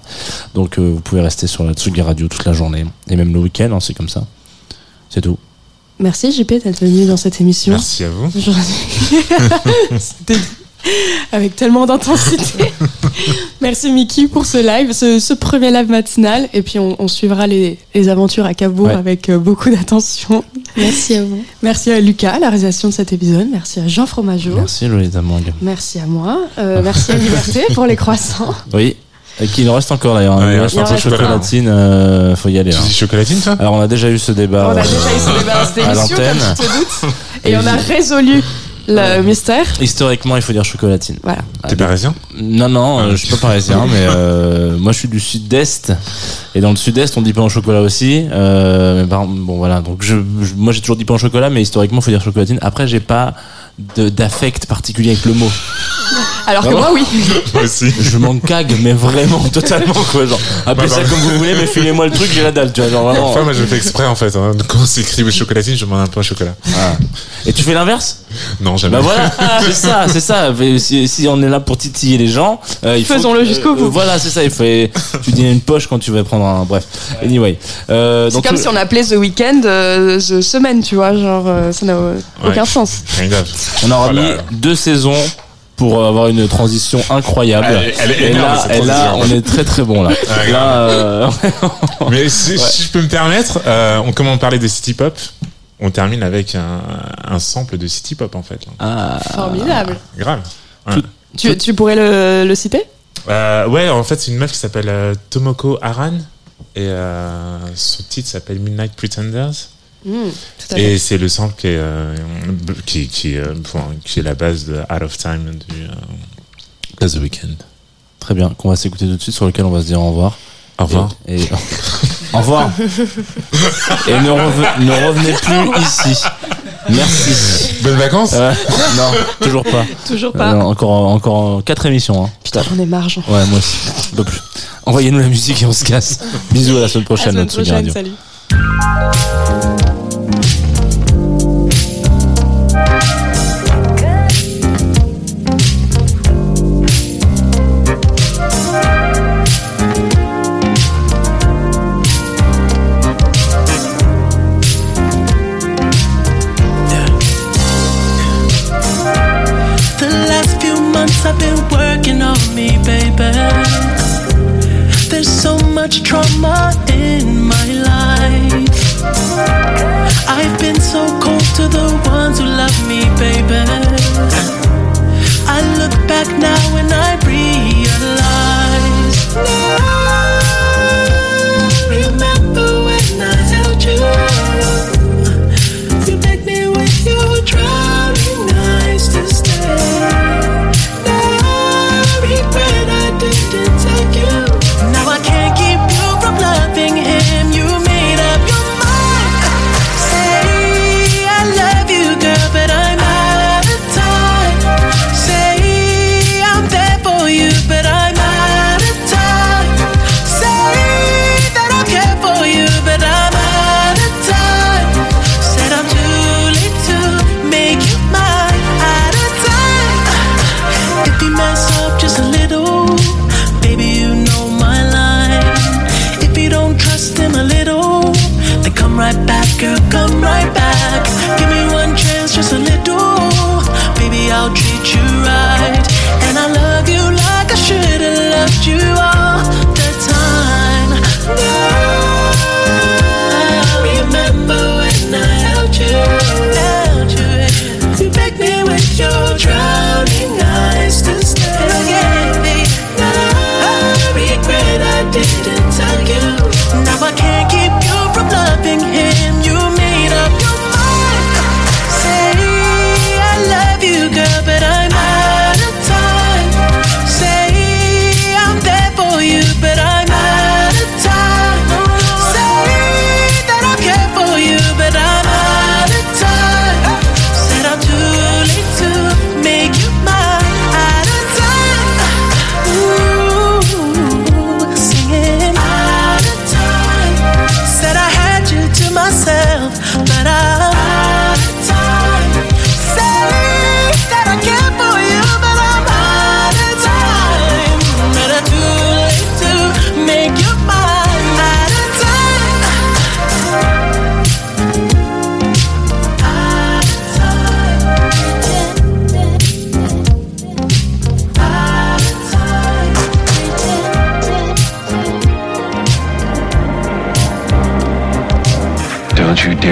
Donc euh, vous pouvez rester sur la Tsugi Radio toute la journée et même le week-end, hein, c'est comme ça. C'est tout. Merci JP d'être venu dans cette émission. Merci à vous. Aujourd'hui. C'était avec tellement d'intensité. Merci Mickey pour ce live, ce, ce premier live matinal. Et puis on, on suivra les, les aventures à Cabourg Ouais. avec euh, beaucoup d'attention. Merci à vous. Merci à Lucas à la réalisation de cet épisode. Merci à Jean Fromageau. Merci Lolita Mang. Merci à moi. Euh, merci à Liberté pour les croissants. Oui. Et qu'il en reste encore d'ailleurs. hein. Ouais, il reste il en un peu de reste chocolatine, euh, faut y aller. Hein. chocolatine, toi? Alors on a déjà eu ce débat. On a euh, déjà eu ce débat cette à émission, l'antenne. comme tu te doutes. Et on a résolu le mystère. Historiquement, il faut dire chocolatine. Voilà. Ah, T'es parisien Non, non, euh, je suis pas parisien, mais euh, moi je suis du sud-est. Et dans le sud-est, on dit pain au chocolat aussi. Euh, mais par- bon, voilà. Donc, je, je- moi j'ai toujours dit pain au chocolat, mais historiquement, il faut dire chocolatine. Après, j'ai pas de- d'affect particulier avec le mot. Alors que Vraiment moi, oui. Moi aussi. Je m'en cague, mais vraiment, totalement, quoi. Genre, appelez Bah, ça bah. comme vous voulez, mais filez-moi le truc, j'ai la dalle, tu vois. Genre, vraiment. Parfois, moi, je fais exprès, en fait. hein. Quand c'est écrit chocolatine, je demande un peu un chocolat. Ah. Et tu fais l'inverse? Non, jamais. Bah voilà, c'est ça, c'est ça. Si, si on est là pour titiller les gens, euh, il faut Faisons-le jusqu'au euh, bout. voilà, c'est ça. Il faut. Tu dis une poche quand tu vas prendre un. Bref. Anyway. Euh, C'est comme tout- si on appelait The Weekend euh, The Semaine, tu vois. Genre, euh, ça n'a euh, aucun Ouais. sens. On aura Oh là mis deux saisons pour avoir une transition incroyable. Elle est- elle est et énorme, là, cette et là, on transition. est très très bon là. Ouais, là, euh, Mais si, si je peux me permettre, euh, on commence à parler de City Pop. On termine avec un, un sample de City Pop, en fait. ah, Formidable. Grave. Tout- Tu, tu pourrais le, le citer? Euh, ouais, en fait, c'est une meuf qui s'appelle euh, Tomoko Aran. Et euh, son titre s'appelle Midnight Pretenders. Mmh, à fait. Et c'est le sample qui est, euh, qui, qui, euh, enfin, qui est la base de Out of Time du. euh, That's the weekend. Très bien, qu'on va s'écouter tout de suite, sur lequel on va se dire au revoir. Au revoir. Et, et- au revoir. et ne, reve- ne revenez plus ici. Merci. Bonnes vacances Euh, non, toujours pas. Toujours pas. encore, encore quatre émissions. Hein. Putain, j'en ai marre. Ouais, moi aussi. Un peu plus. Envoyez-nous la musique et on se casse. Bisous à la semaine À prochaine, la notre semaine prochaine, salut. Trauma in my life. I've been so cold to the ones who love me, baby. I look back now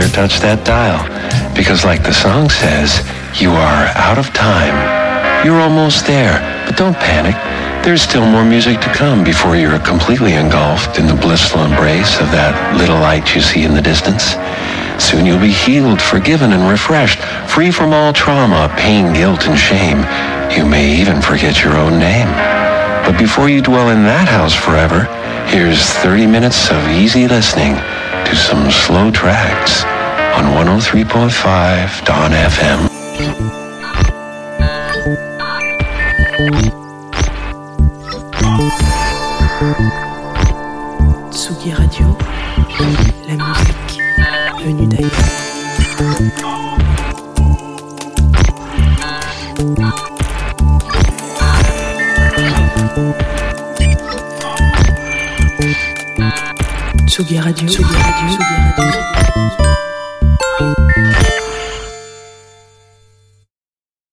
touch that dial. Because like the song says, you are out of time. You're almost there, but don't panic. There's still more music to come before you're completely engulfed in the blissful embrace of that little light you see in the distance. Soon you'll be healed, forgiven, and refreshed, free from all trauma, pain, guilt, and shame. You may even forget your own name. But before you dwell in that house forever, here's 30 minutes of easy listening to some slow tracks on 103.5 Dawn FM.